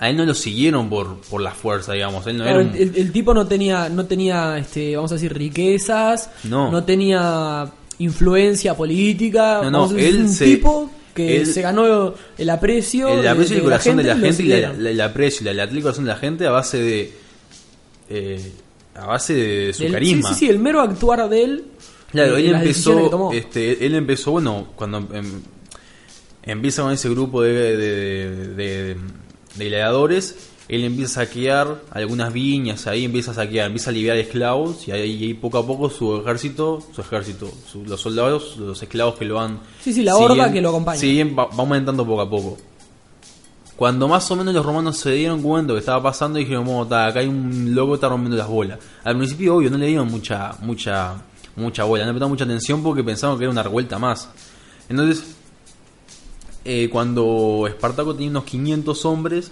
a él no lo siguieron por, por la fuerza, digamos. Él no Claro, era un- el, tipo no tenía, no tenía, este, vamos a decir, riquezas, No. tenía influencia política. No, no, vamos a decir, él un se- tipo que él- se ganó el aprecio, el aprecio y el corazón de la gente y el aprecio el corazón de la gente a base de eh, a base de su carisma Sí, sí, sí, el mero actuar de él. claro él empezó este él empezó bueno cuando em- empieza con ese grupo de, de, de- de- de gladiadores él empieza a saquear algunas viñas ahí empieza a saquear empieza a liberar esclavos y ahí, ahí poco a poco su ejército su ejército su- los soldados los esclavos que lo van Sí, sí, la horda que lo acompaña. siguen va, va aumentando poco a poco cuando más o menos los romanos se dieron cuenta de lo que estaba pasando, dijeron, bueno, ta, acá hay un loco que está rompiendo las bolas. Al principio, obvio, no le dieron mucha, mucha, mucha bola, no le prestaron mucha atención porque pensaban que era una revuelta más. Entonces, eh, cuando Espartaco tenía unos 500 hombres,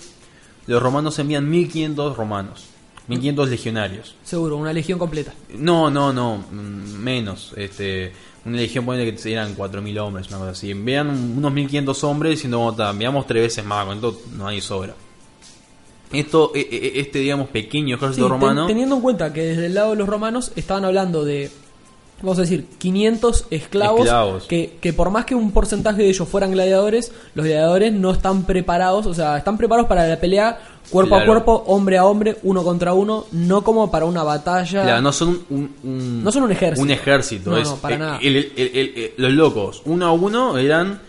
los romanos envían 1500 romanos, 1500 legionarios. Seguro, una legión completa. No, no, no, mm, menos. Este, una legión pone que eran 4.000 hombres, una cosa así. Envían unos 1.500 hombres diciendo, "Bueno, ta, enviamos tres veces más, con esto no hay sobra. Esto, e- e- este, digamos, pequeño Sí, ejército ten- romano, teniendo en cuenta que desde el lado de los romanos estaban hablando de, vamos a decir, 500 esclavos, Esclavos. Que, que por más que un porcentaje de ellos fueran gladiadores, los gladiadores no están preparados, o sea, están preparados para la pelea cuerpo a cuerpo, hombre a hombre, uno contra uno, no como para una batalla. claro, no son un, un- No son un ejército. Un ejército, No, es- no, para eh, nada. el- el- el- el- los locos, uno a uno, eran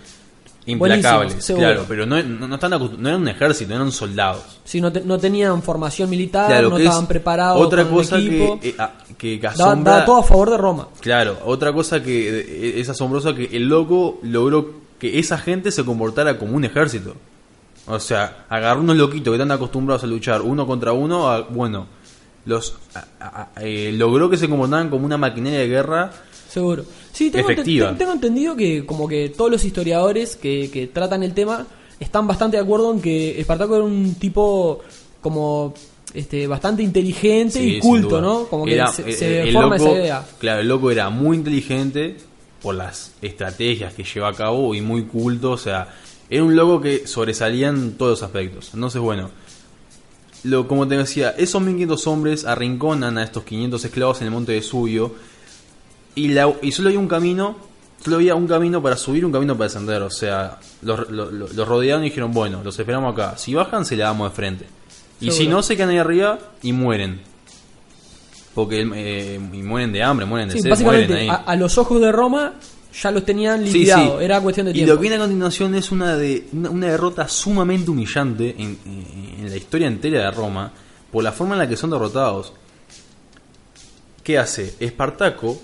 implacables. Seguro. Claro, pero no, no, no están no eran un ejército, eran soldados. Si no, te- no tenían formación militar, Claro, no es estaban preparados. Otra con el cosa equipo. que, eh, ah, que asombra- daba todo a favor de Roma. Claro, otra cosa que eh, es asombrosa que el loco logró que esa gente se comportara como un ejército. O sea, agarró unos loquitos que están acostumbrados a luchar uno contra uno, a- bueno, los a- a- eh, logró que se comportaran como una maquinaria de guerra. Seguro. Sí, tengo, Efectiva. tengo entendido que como que todos los historiadores que, que tratan el tema están bastante de acuerdo en que Espartaco era un tipo como este bastante inteligente Sí, y culto. ¿no? Como que Era, se, eh, se el forma loco- esa idea. Claro, el loco era muy inteligente por las estrategias que lleva a cabo y muy culto, o sea, era un loco que sobresalía en todos los aspectos. Entonces, bueno, lo, como te decía, esos 1500 hombres arrinconan a estos 500 esclavos en el monte de Subio y, la, y solo había un camino, solo había un camino para subir, un camino para descender, o sea, los, lo- lo- los rodearon y dijeron, bueno, los esperamos acá, si bajan se la damos de frente. Y si no, se quedan ahí arriba y mueren. Porque eh, y mueren de hambre, mueren de Sí, sed, básicamente mueren a, ahí. a los ojos de Roma ya los tenían Sí, sí. era cuestión de Y tiempo. lo que viene a continuación es una de una, una derrota sumamente humillante en la historia entera de Roma por la forma en la que son derrotados. ¿qué hace? Espartaco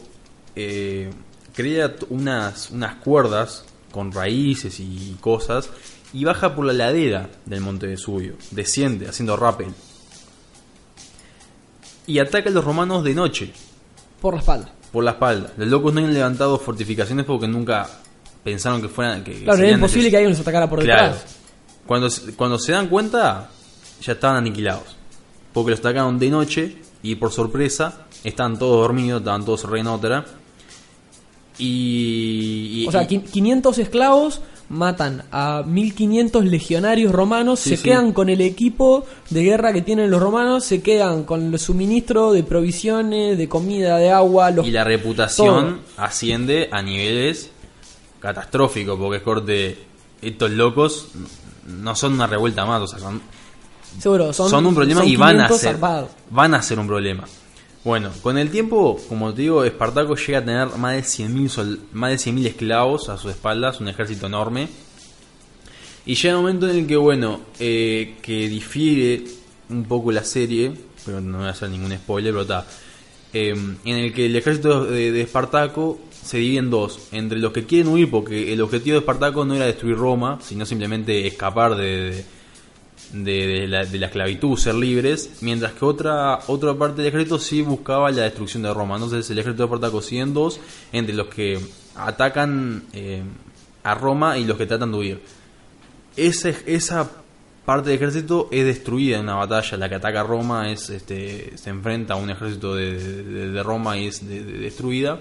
eh, crea unas, unas cuerdas con raíces y cosas y baja por la ladera del monte Vesubio, desciende haciendo rappel y ataca a los romanos de noche Por la espalda. por la espalda. Los locos no han levantado fortificaciones porque nunca pensaron que fueran que Claro, era imposible que alguien nos atacara por Claro. detrás. Cuando, se- cuando se dan cuenta, ya estaban aniquilados. Porque los atacaron de noche y por sorpresa estaban todos dormidos, estaban todos re en otra. Y, y- O sea, y- qui- 500 esclavos matan a 1500 legionarios romanos, Sí, se sí. quedan con el equipo de guerra que tienen los romanos, se quedan con el suministro de provisiones, de comida, de agua, los y la reputación asciende a niveles catastróficos. Porque es corte, estos locos no son una revuelta más, o sea, son, seguro son, son, un problema son y van a 500 ser zarpados. van a ser un problema. Bueno, con el tiempo, como te digo, Espartaco llega a tener más de 100.000 sol- más de 100.000 esclavos a sus espaldas, un ejército enorme. Y llega un momento en el que, bueno, eh, que difiere un poco la serie, pero no voy a hacer ningún spoiler, pero está. eh, en el que el ejército de, Espartaco se divide en dos, entre los que quieren huir porque el objetivo de Espartaco no era destruir Roma, sino simplemente escapar de, de, de la, de la esclavitud, ser libres, mientras que otra otra parte del ejército sí buscaba la destrucción de Roma. Entonces el ejército de Espartaco sigue en dos, entre los que atacan eh, a Roma y los que tratan de huir. Ese, esa parte del ejército es destruida en una batalla. La que ataca a Roma es este, se enfrenta a un ejército de, de- Roma y es de- de- destruida.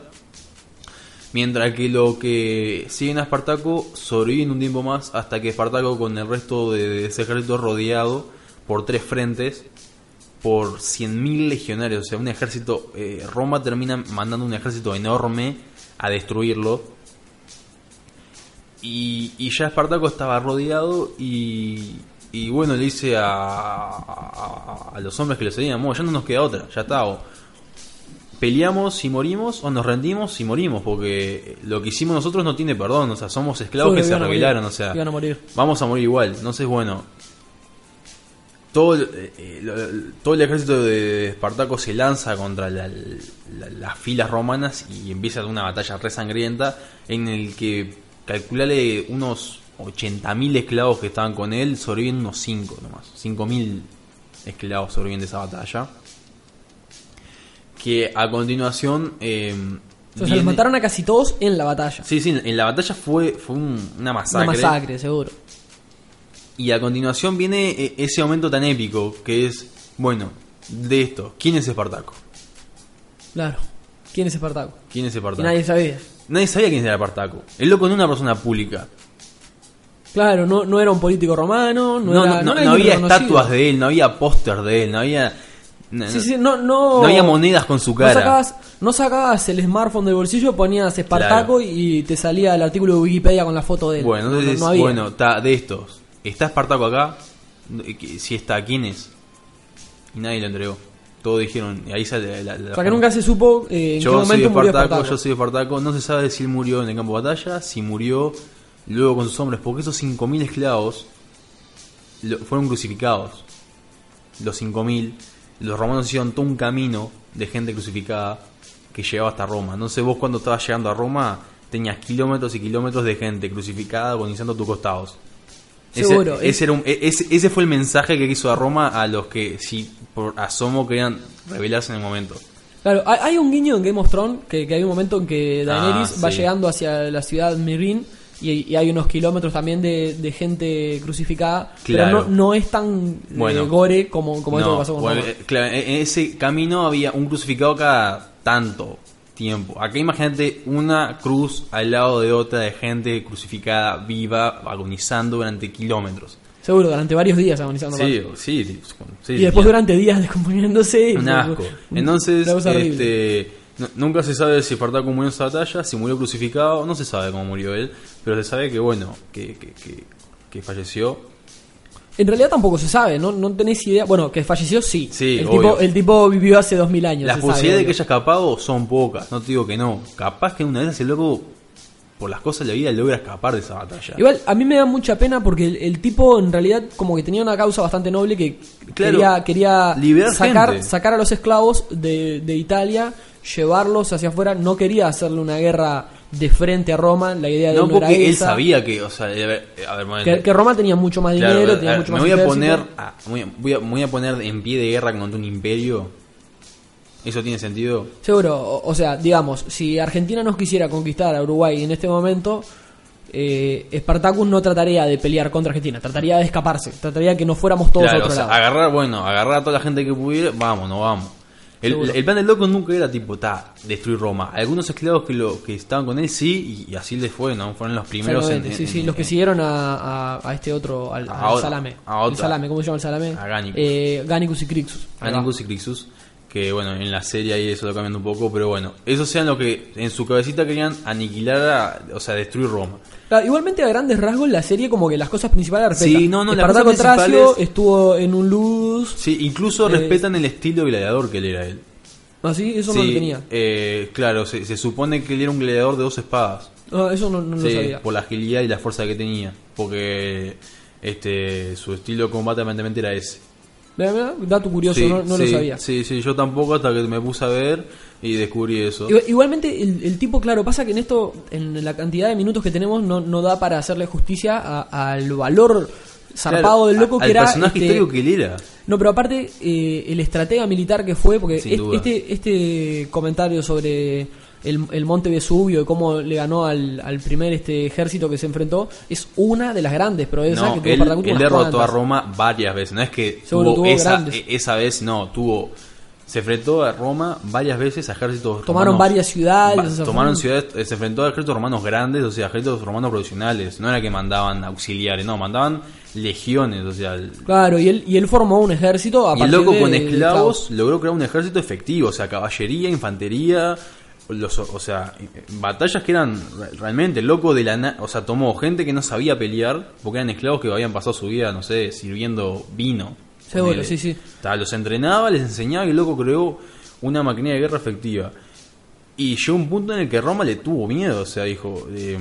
Mientras que lo que siguen a Espartaco sobreviven un tiempo más hasta que Espartaco con el resto de, ese ejército rodeado por tres frentes por 100.000 legionarios. O sea, un ejército... eh, Roma termina mandando un ejército enorme a destruirlo. Y, y ya Espartaco estaba rodeado y, y bueno, le dice a, a, los hombres que le seguían, "Bueno, ya no nos queda otra, ya está, peleamos si morimos o nos rendimos si morimos, porque lo que hicimos nosotros no tiene perdón, o sea, somos esclavos que se rebelaron, o sea, iban a morir. vamos a morir igual, entonces bueno, todo el, eh, eh, lo- todo el ejército de Espartaco se lanza contra la- la- las filas romanas y empieza una batalla re sangrienta en el que calculale unos 80.000 esclavos que estaban con él, sobreviven unos 5 nomás, 5.000 esclavos sobreviven de esa batalla. Que a continuación... eh, O sea, se los viene- mataron a casi todos en la batalla. Sí, sí, en la batalla fue, fue un- una masacre. Una masacre, seguro. Y a continuación viene eh, ese momento tan épico que es, bueno, de esto, ¿quién es Espartaco? Claro. ¿Quién es Espartaco? ¿Quién es Y Espartaco? nadie sabía. Nadie sabía quién era Espartaco. El loco no era una persona pública. Claro, no, no era un político romano, no, No, era, no, no- no había reconocido. estatuas de él, no había póster de él, no había... No, Sí, sí, no, no, no había monedas con su No cara. sacabas, no sacabas el smartphone del bolsillo, ponías Espartaco Claro. y te salía el artículo de Wikipedia con la foto de él. Bueno, No- entonces, no había. bueno, está de estos. ¿Está Espartaco acá? Si está, ¿quién es? Y nadie lo entregó. Todos dijeron, ahí sale la, la- o sea que nunca se supo eh, en yo qué soy momento murió Espartaco, Espartaco. yo soy Espartaco. No se sabe si él murió en el campo de batalla, si murió luego con sus hombres, porque esos 5.000 esclavos lo- fueron crucificados. Los 5.000, los romanos hicieron todo un camino de gente crucificada que llegaba hasta Roma. Entonces vos cuando estabas llegando a Roma tenías kilómetros y kilómetros de gente crucificada agonizando a tus costados. Seguro, Ese, es- era un- e- ese, ese fue el mensaje que quiso a Roma a los que, si por asomo, querían rebelarse en el momento. Claro, hay, hay un guiño en Game of Thrones que, que hay un momento en que Daenerys Ah, va sí. llegando hacia la ciudad Mirin y, y hay unos kilómetros también de, de gente crucificada, Claro. pero no, no es tan eh, gore como, como esto No, que pasó con bueno, eh, claro, en ese camino había un crucificado cada tanto tiempo. Acá imagínate una cruz al lado de otra de gente crucificada, viva, agonizando durante kilómetros. Seguro, durante varios días agonizando. Sí, sí, sí, sí, y después durante días descomponiéndose. un asco. Entonces, este, nu- nunca se sabe si Espartaco murió en esa batalla, si murió crucificado, no se sabe cómo murió él, pero se sabe que bueno, que, que, que, que falleció. En realidad tampoco se sabe, ¿no? No tenés idea. Bueno, que falleció sí. Sí, el, obvio. tipo, el tipo vivió hace dos mil años. Las posibilidades de que haya escapado son pocas, no te digo que no. Capaz que una vez ese loco por las cosas de la vida logra escapar de esa batalla. Igual, a mí me da mucha pena porque el, el tipo en realidad como que tenía una causa bastante noble que Claro, quería, quería liberar sacar, gente. sacar a los esclavos de, de Italia, llevarlos hacia afuera, no quería hacerle una guerra de frente a Roma, la idea de no él no era porque él esa. sabía que, o sea, a ver, a ver, que, que Roma tenía mucho más Claro, dinero, a tenía ver, mucho me más voy a poner a- voy a, voy a- me voy a poner en pie de guerra contra un imperio. ¿Eso tiene sentido? Seguro, o, o sea, digamos, si Argentina nos quisiera conquistar a Uruguay en este momento, eh, Spartacus no trataría de pelear contra Argentina, trataría de escaparse, trataría de que nos fuéramos todos a Claro, otro o sea, lado. agarrar, bueno, agarrar a toda la gente que pudiera, vamos, no vamos. El, el plan del loco nunca era tipo, ta, destruir Roma. Algunos esclavos que lo que estaban con él sí, y, y así les fue, ¿no? Fueron los primeros en, sí, sí, en- los que siguieron a, a- a este otro, al, A al salame. a el salame, ¿cómo se llama el salame? A Gannicus. Eh, Gannicus y Crixus. Anicus y Crixus, que bueno, en la serie ahí eso lo cambian un poco, pero bueno, esos sean lo que en su cabecita querían aniquilar, a- o sea, destruir Roma. Claro, igualmente a grandes rasgos la serie como que las cosas principales las respeta. Sí, no, no, cosas principales- Tracio estuvo en un luz. Sí, incluso Eh, respetan el estilo gladiador que él era él. Así, eso no Sí, lo tenía. eh, claro, se, se supone que él era un gladiador de dos espadas. Ah, eso no, no lo Sí, sabía. por la agilidad y la fuerza que tenía. Porque este su estilo de combate aparentemente era ese. Dato curioso, sí, no, no sí, lo sabía. Sí, sí, yo tampoco hasta que me puse a ver y descubrí eso. Igual- Igualmente, el, el tipo, claro, pasa que en esto, en la cantidad de minutos que tenemos, no, no da para hacerle justicia al valor zarpado Claro, del loco a- que al era. personaje este, histórico que él era. No, pero aparte, eh, el estratega militar que fue, porque es- este, este comentario sobre el, el monte Vesubio y cómo le ganó al, al primer este ejército que se enfrentó, es una de las grandes proezas No, que tuvo él, él derrotó a Roma varias veces. No es que tuvo, tuvo esa, grandes. e- esa vez, no, tuvo. Se enfrentó a Roma varias veces a ejércitos Tomaron romanos. varias ciudades, Va- tomaron ciudades, eh, se enfrentó a ejércitos romanos grandes, o sea, ejércitos romanos profesionales. No era que mandaban auxiliares, no, mandaban legiones, o sea. el- Claro, y él, y él formó un ejército a y el loco de- con esclavos logró crear un ejército efectivo, o sea, caballería, infantería, los, o sea, batallas que eran re- realmente loco de la, o sea, tomó gente que no sabía pelear porque eran esclavos que habían pasado su vida, no sé, sirviendo vino. Seguro, Ponele. sí, sí. Sea, los entrenaba, les enseñaba y el loco creó una maquinaria de guerra efectiva. Y llegó un punto en el que Roma le tuvo miedo, o sea, dijo, eh,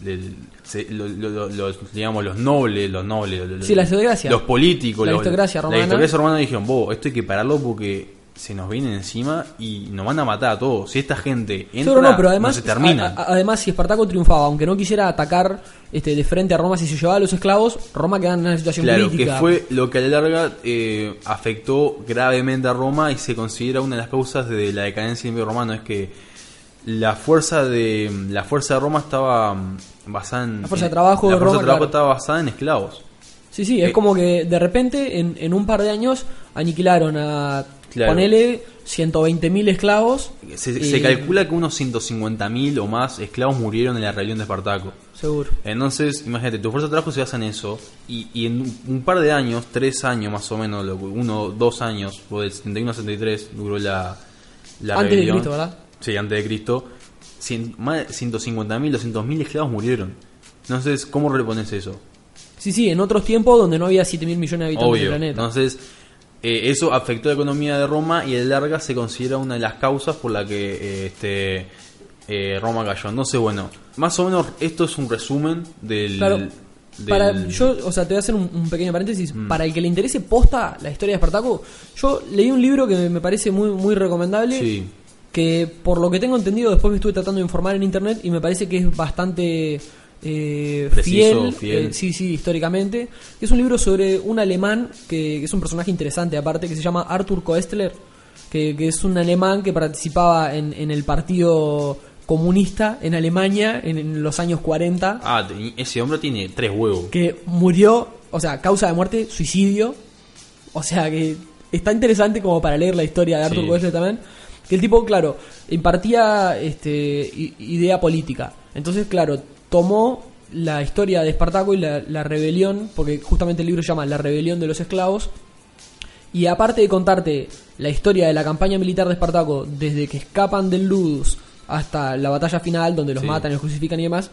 del- se- lo- lo- digamos, los nobles, los nobles, Sí, la los políticos, La aristocracia romana. La aristocracia romana dijeron, vos, esto hay que pararlo porque se nos viene encima y nos van a matar a todos. Si esta gente entra, Seguro no, pero además, no se termina. a- a- además si Espartaco triunfaba, aunque no quisiera atacar este, de frente a Roma si se llevaba a los esclavos, Roma quedaba en una situación Claro, crítica. que fue lo que a la larga eh, afectó gravemente a Roma y se considera una de las causas de la decadencia del Imperio Romano. Es que la fuerza de la fuerza de Roma estaba mm, basada en. La fuerza de en- trabajo la de fuerza Roma, de trabajo claro. estaba basada en esclavos. Sí, sí, es Eh, como que de repente en, en un par de años aniquilaron a, Claro. ponele, 120.000 esclavos. Se, y- se calcula que unos 150.000 o más esclavos murieron en la rebelión de Espartaco. Seguro. Entonces, imagínate, tu fuerza de trabajo se basa en eso. Y, y en un, un par de años, tres años más o menos, uno, dos años, o del 71 al 73 duró la, la Antes de rebelión. Cristo, ¿verdad? Sí, antes de Cristo. Cien- más de 150.000, 200.000 esclavos murieron. Entonces, ¿cómo repones eso? Sí, sí, en otros tiempos donde no había 7.000 millones de habitantes en Obvio. el planeta. Entonces, eh, eso afectó la economía de Roma y la larga se considera una de las causas por la que eh, este, eh, Roma cayó. Entonces, bueno, más o menos esto es un resumen del... Claro, del- Para, yo, o sea, te voy a hacer un, un pequeño paréntesis. Mm. Para el que le interese posta la historia de Espartaco, yo leí un libro que me parece muy, muy recomendable. Sí. Que por lo que tengo entendido, después me estuve tratando de informar en internet y me parece que es bastante eh, Preciso, fiel, fiel. eh, sí, sí, históricamente. Es un libro sobre un alemán que, que es un personaje interesante, aparte, que se llama Arthur Koestler, que, que es un alemán que participaba en, en el partido comunista en Alemania en, en los años 40 Ah, ese hombre tiene tres huevos. que murió, o sea, causa de muerte, suicidio. O sea, que está interesante como para leer la historia de Arthur Sí. Koestler también. Que el tipo, claro, impartía este, idea política. Entonces, claro, tomó la historia de Espartaco y la, la rebelión, porque justamente el libro se llama La rebelión de los esclavos. Y aparte de contarte la historia de la campaña militar de Espartaco, desde que escapan del Ludus hasta la batalla final, donde los Sí. matan, los crucifican y demás,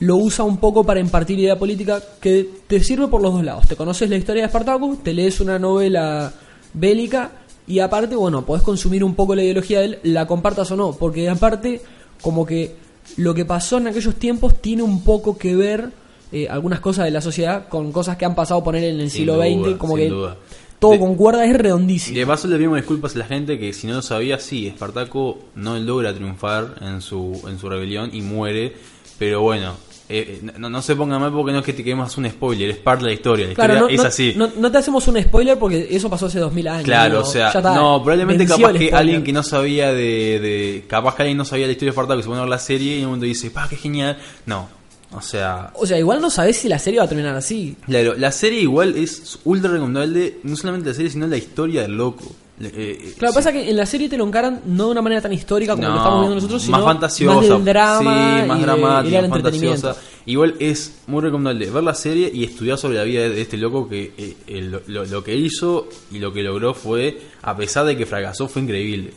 lo usa un poco para impartir idea política que te sirve por los dos lados. Te conoces la historia de Espartaco, te lees una novela bélica y aparte, bueno, podés consumir un poco la ideología de él, la compartas o no, porque aparte, como que lo que pasó en aquellos tiempos tiene un poco que ver eh, algunas cosas de la sociedad con cosas que han pasado poner en el Sin siglo duda, XX, como sin que duda. todo De- concuerda, es redondísimo. de paso le pedimos disculpas a la gente que si no lo sabía, sí, Espartaco no logra triunfar en su, en su rebelión y muere, pero bueno, eh, eh, no, no se ponga mal porque no es que te queremos hacer un spoiler, es parte de la historia, la Claro, historia no, es no- así. no- te hacemos un spoiler porque eso pasó hace 2000 años. Claro, ¿no? o sea, Ya está, no, probablemente capaz que alguien que no sabía de, de- capaz que alguien no sabía la historia de Espartaco y se pone a ver la serie y en un momento dice, pa, qué genial. No, o sea, O sea, igual no sabés si la serie va a terminar así. Claro, la serie igual es ultra recomendable, no solamente la serie, sino la historia del loco. Eh, eh, Claro, sí. pasa que en la serie te lo encaran no de una manera tan histórica como lo estamos viendo nosotros, sino más fantasiosa, más del drama, sí, más y de- dramática, y más fantasiosa. Igual es muy recomendable ver la serie y estudiar sobre la vida de este loco que eh, eh, lo, que hizo y lo que logró fue, a pesar de que fracasó, fue increíble.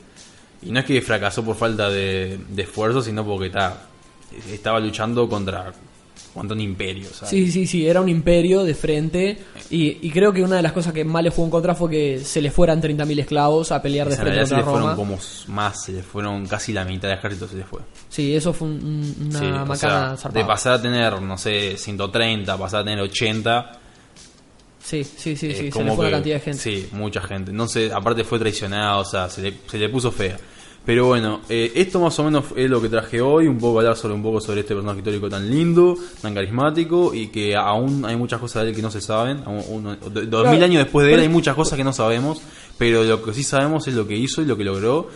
Y no es que fracasó por falta de, de esfuerzo, sino porque está, estaba luchando contra, contra un imperio. ¿sabes? Sí, sí, sí, era un imperio de frente. Y, y creo que una de las cosas que más le jugó en contra fue que se le fueran 30.000 esclavos a pelear de En frente realidad se le contra fueron como más, se le fueron casi la mitad del ejército se le fue. Sí, eso fue un- un- una Sí, o macana sea, de pasar a tener, no sé, 130, pasar a tener 80, Sí, sí, sí, sí, se le fue que- una cantidad de gente. Sí, mucha gente. No sé, aparte fue traicionado, o sea, se le, se le puso fea. Pero bueno, eh, esto más o menos es lo que traje hoy, un poco hablar sobre un poco sobre este personaje histórico tan lindo, tan carismático y que aún hay muchas cosas de él que no se saben. Uno- do- dos mil años después de él hay muchas cosas que no sabemos, pero lo que sí sabemos es lo que hizo y lo que logró.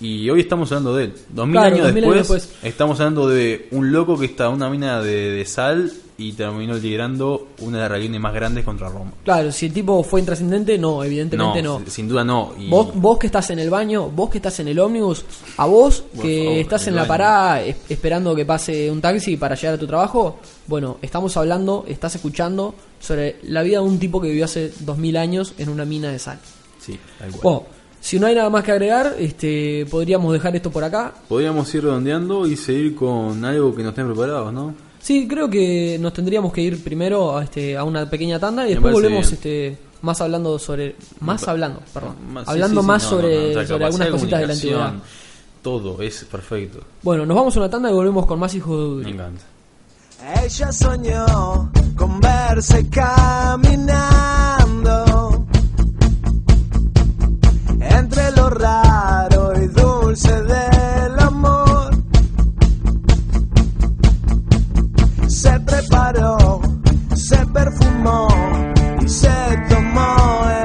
Y hoy estamos hablando de él. Dos mil Claro, años, 2000 años después, después. estamos hablando de un loco que está en una mina de, de sal y terminó liderando una de las rebeliones más grandes contra Roma. Claro, si el tipo fue intrascendente, no, evidentemente no. sin- sin duda no. Y- Vos, vos que estás en el baño, vos que estás en el ómnibus, a vos que favor, estás en la baño. parada es- esperando que pase un taxi para llegar a tu trabajo, bueno, estamos hablando, estás escuchando sobre la vida de un tipo que vivió hace 2000 años en una mina de sal. Sí, tal cual. Bueno, si no hay nada más que agregar, este, podríamos dejar esto por acá. Podríamos ir redondeando y seguir con algo que nos estén preparados, ¿no? Sí, creo que nos tendríamos que ir primero a, este, a una pequeña tanda y Me después volvemos bien. este, más hablando sobre... Más hablando, perdón. Sí, hablando sí, sí, más no, sobre, no, no, o sea, sobre algunas de cositas de la antigüedad. Todo, es perfecto. Bueno, nos vamos a una tanda y volvemos con más hijos de Me encanta. Ella soñó con verse caminando entre lo raro y dulce del preparó, se perfumó y se tomó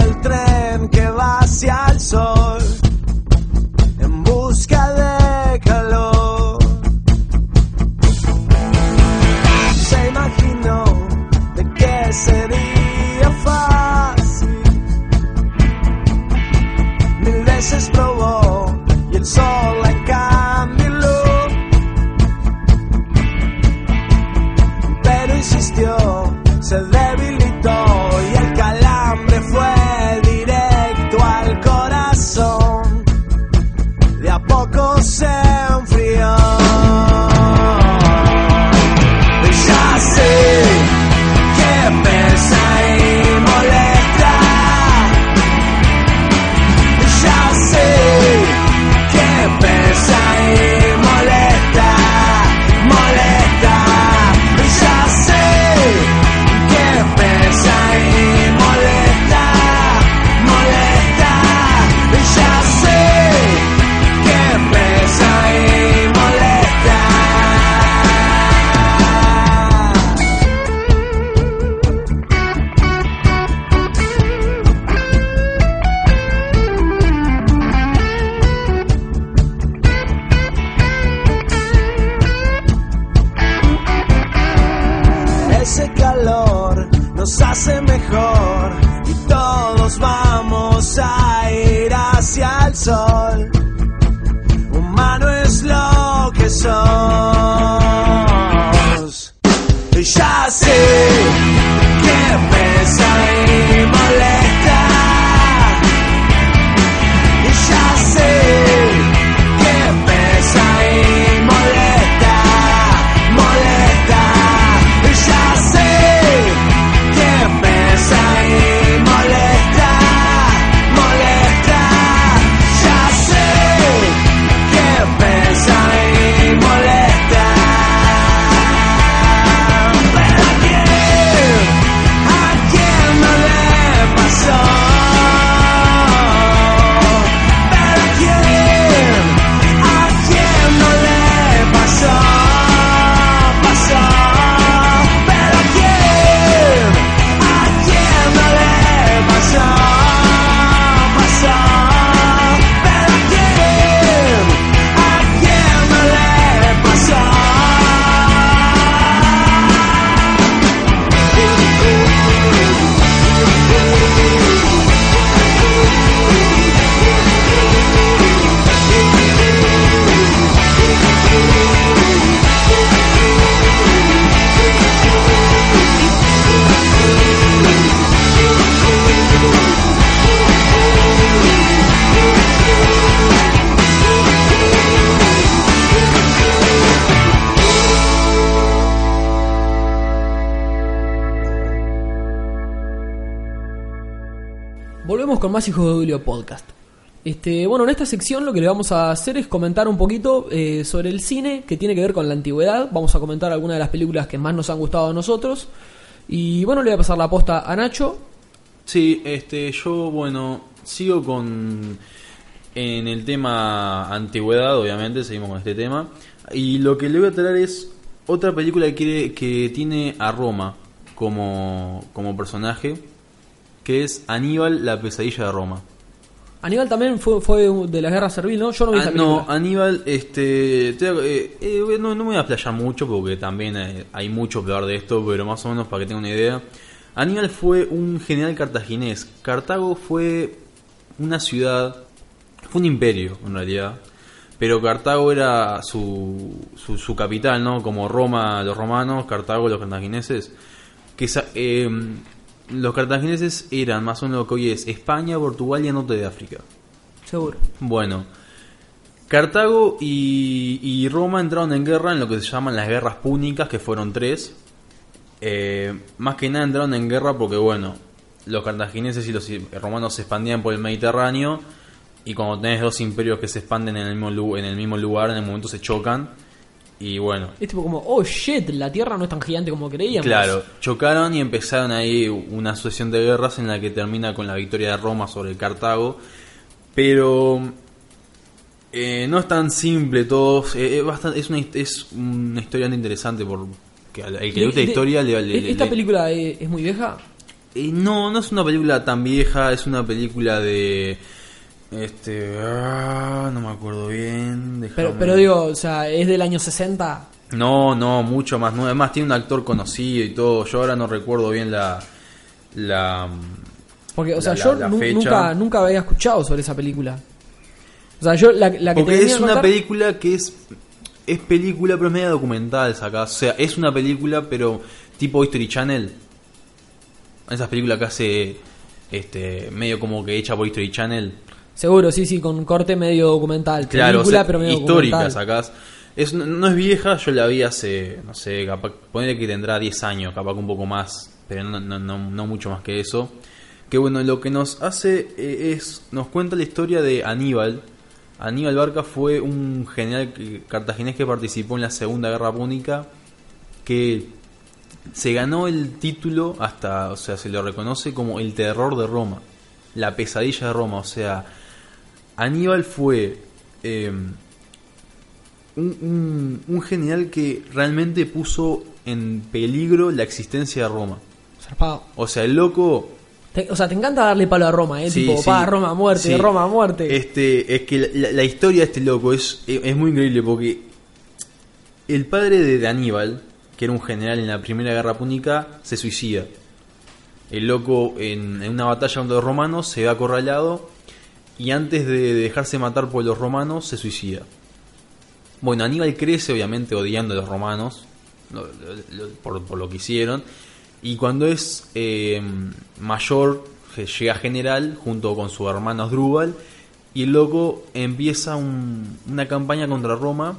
más Hijos de Julio Podcast. Este, bueno, en esta sección lo que le vamos a hacer es comentar un poquito eh, sobre el cine que tiene que ver con la antigüedad. Vamos a comentar algunas de las películas que más nos han gustado a nosotros. Y bueno, le voy a pasar la posta a Nacho. Sí, este, yo, bueno, sigo con. En el tema antigüedad, obviamente, seguimos con este tema. Y lo que le voy a traer es otra película que, que tiene a Roma como, como personaje, que es Aníbal, la pesadilla de Roma. Aníbal también fue, fue de la guerra servil, ¿no? Yo no vi Ah, esa no. Aníbal, este, te- eh, eh, no, no me voy a explayar mucho porque también eh, hay mucho que hablar de esto, pero más o menos para que tengan una idea. Aníbal fue un general cartaginés. Cartago fue una ciudad, fue un imperio en realidad, pero Cartago era su, su, su capital, ¿no? Como Roma, los romanos, Cartago, los cartagineses. Que eh, los cartagineses eran más o menos lo que hoy es España, Portugal y el norte de África. Seguro. Bueno, Cartago y, y Roma entraron en guerra en lo que se llaman las guerras púnicas, que fueron tres. Eh, más que nada entraron en guerra porque, bueno, los cartagineses y los romanos se expandían por el Mediterráneo y cuando tenés dos imperios que se expanden en el mismo, en el mismo lugar, en el momento se chocan. Y bueno, Es tipo como, oh shit, la Tierra no es tan gigante como creíamos. Claro, chocaron y empezaron ahí una sucesión de guerras en la que termina con la victoria de Roma sobre Cartago. Pero eh, no es tan simple todo. eh, es, bastante, es, una, es una historia interesante porque al el que le gusta la historia le, le- le- ¿Esta película es, es muy vieja? Eh, no, no es una película tan vieja, es una película de... Este... ah, no me acuerdo bien. Pero, déjame- pero digo, o sea, es del año 60. No, no, mucho más nuevo. Además tiene un actor conocido y todo. Yo ahora no recuerdo bien la... la Porque, o La- sea, yo la nunca, nunca había escuchado sobre esa película. O sea, yo la, la que porque es una contar- película que es... Es película, pero es media documental, sacás. O sea, es una película, pero tipo History Channel. Esas películas que hace... Este, medio como que hecha por History Channel. Seguro, sí, sí, con corte medio documental. Claro, película, o sea, pero medio histórica documental. sacás. Es, no- es vieja, yo la vi hace, no sé, capaz, ponele que tendrá 10 años, capaz que un poco más, pero no, no, no, no mucho más que eso. Que bueno, lo que nos hace eh, es, nos cuenta la historia de Aníbal. Aníbal Barca fue un general cartaginés que participó en la Segunda Guerra Púnica, que se ganó el título hasta, o sea, se lo reconoce como el terror de Roma, la pesadilla de Roma, o sea, Aníbal fue eh, un, un- un general que realmente puso en peligro la existencia de Roma. Zarpado. O sea, el loco... Te- o sea, te encanta darle palo a Roma, ¿eh? Sí, tipo, sí. pa, Roma a muerte, Sí. Roma a muerte. Este, es que la, la- la historia de este loco es, es muy increíble porque el padre de, de Aníbal, que era un general en la Primera Guerra Púnica, se suicida. El loco en, en una batalla contra los romanos se ve acorralado y antes de dejarse matar por los romanos se suicida. Bueno, Aníbal crece obviamente odiando a los romanos lo- por, lo que hicieron y cuando es eh, mayor llega general junto con su hermano Asdrúbal y el loco empieza un- una campaña contra Roma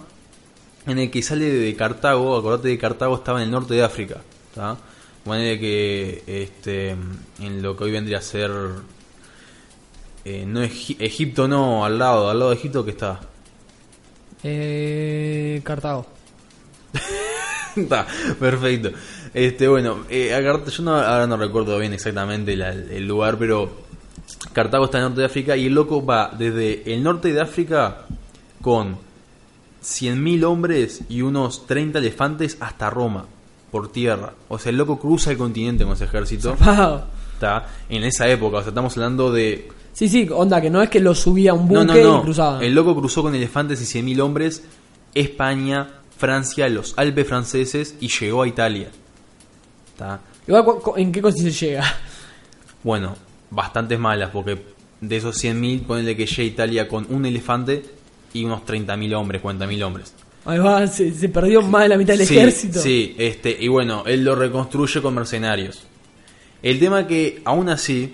en el que sale de Cartago, acordate de Cartago estaba en el norte de África, ¿tá? Ponele que este, en lo que hoy vendría a ser eh, no Egi- Egipto no, al lado, al lado de Egipto que está. Eh, Cartago. Está, perfecto. Este, bueno, eh, a yo no, ahora no recuerdo bien exactamente la- el lugar, pero Cartago está en el norte de África y el loco va desde el norte de África con 100.000 hombres y unos 30 elefantes hasta Roma, por tierra. O sea, el loco cruza el continente con ese ejército. Está en esa época, o sea, estamos hablando de Sí, sí, onda, que no es que lo subía a un no, buque no, no. y cruzaba. El loco cruzó con elefantes y 100.000 hombres España, Francia, los Alpes franceses y llegó a Italia. ¿Tá? Igual, ¿en qué consiste llega? Bueno, bastantes malas porque de esos 100.000 ponele que llega a Italia con un elefante y unos 30.000 hombres, 40.000 hombres. Ahí va, se, se perdió más de la mitad del sí, ejército. Sí, este, y bueno, él lo reconstruye con mercenarios. El tema que, aún así,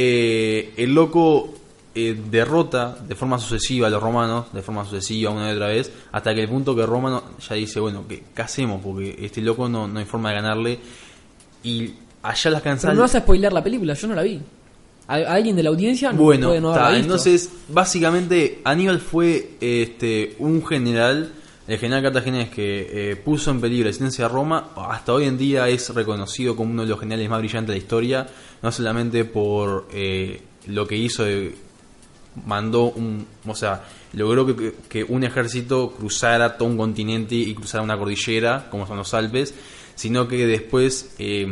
eh, el loco eh, derrota de forma sucesiva a los romanos, de forma sucesiva una y otra vez, hasta que el punto que Roma no- ya dice, bueno, ¿qué, qué hacemos? Porque este loco no, no hay forma de ganarle. Y allá las cansadas... no vas a spoilear la película, yo no la vi. a, alguien de la audiencia no Bueno, puede no visto. entonces básicamente Aníbal fue este un general, el general cartaginés que eh, puso en peligro la existencia de Roma, hasta hoy en día es reconocido como uno de los generales más brillantes de la historia, no solamente por eh, lo que hizo, de- mandó un, o sea, logró que, un ejército cruzara todo un continente y cruzara una cordillera, como son los Alpes, sino que después eh,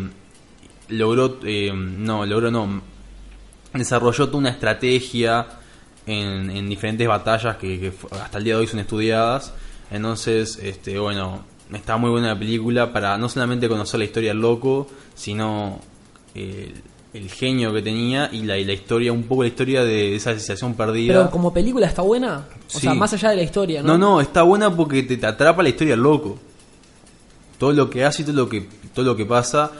logró, eh, no, logró no, desarrolló toda una estrategia en, en diferentes batallas que, hasta el día de hoy son estudiadas. Entonces, este, bueno, está muy buena la película para no solamente conocer la historia del loco, sino el, el genio que tenía y la, y la historia, un poco la historia de esa sensación perdida. Pero como película está buena. O Sí. sea, más allá de la historia, ¿no? No, no, está buena porque te, te atrapa la historia del loco. Todo lo que hace y todo lo que, todo lo que pasa.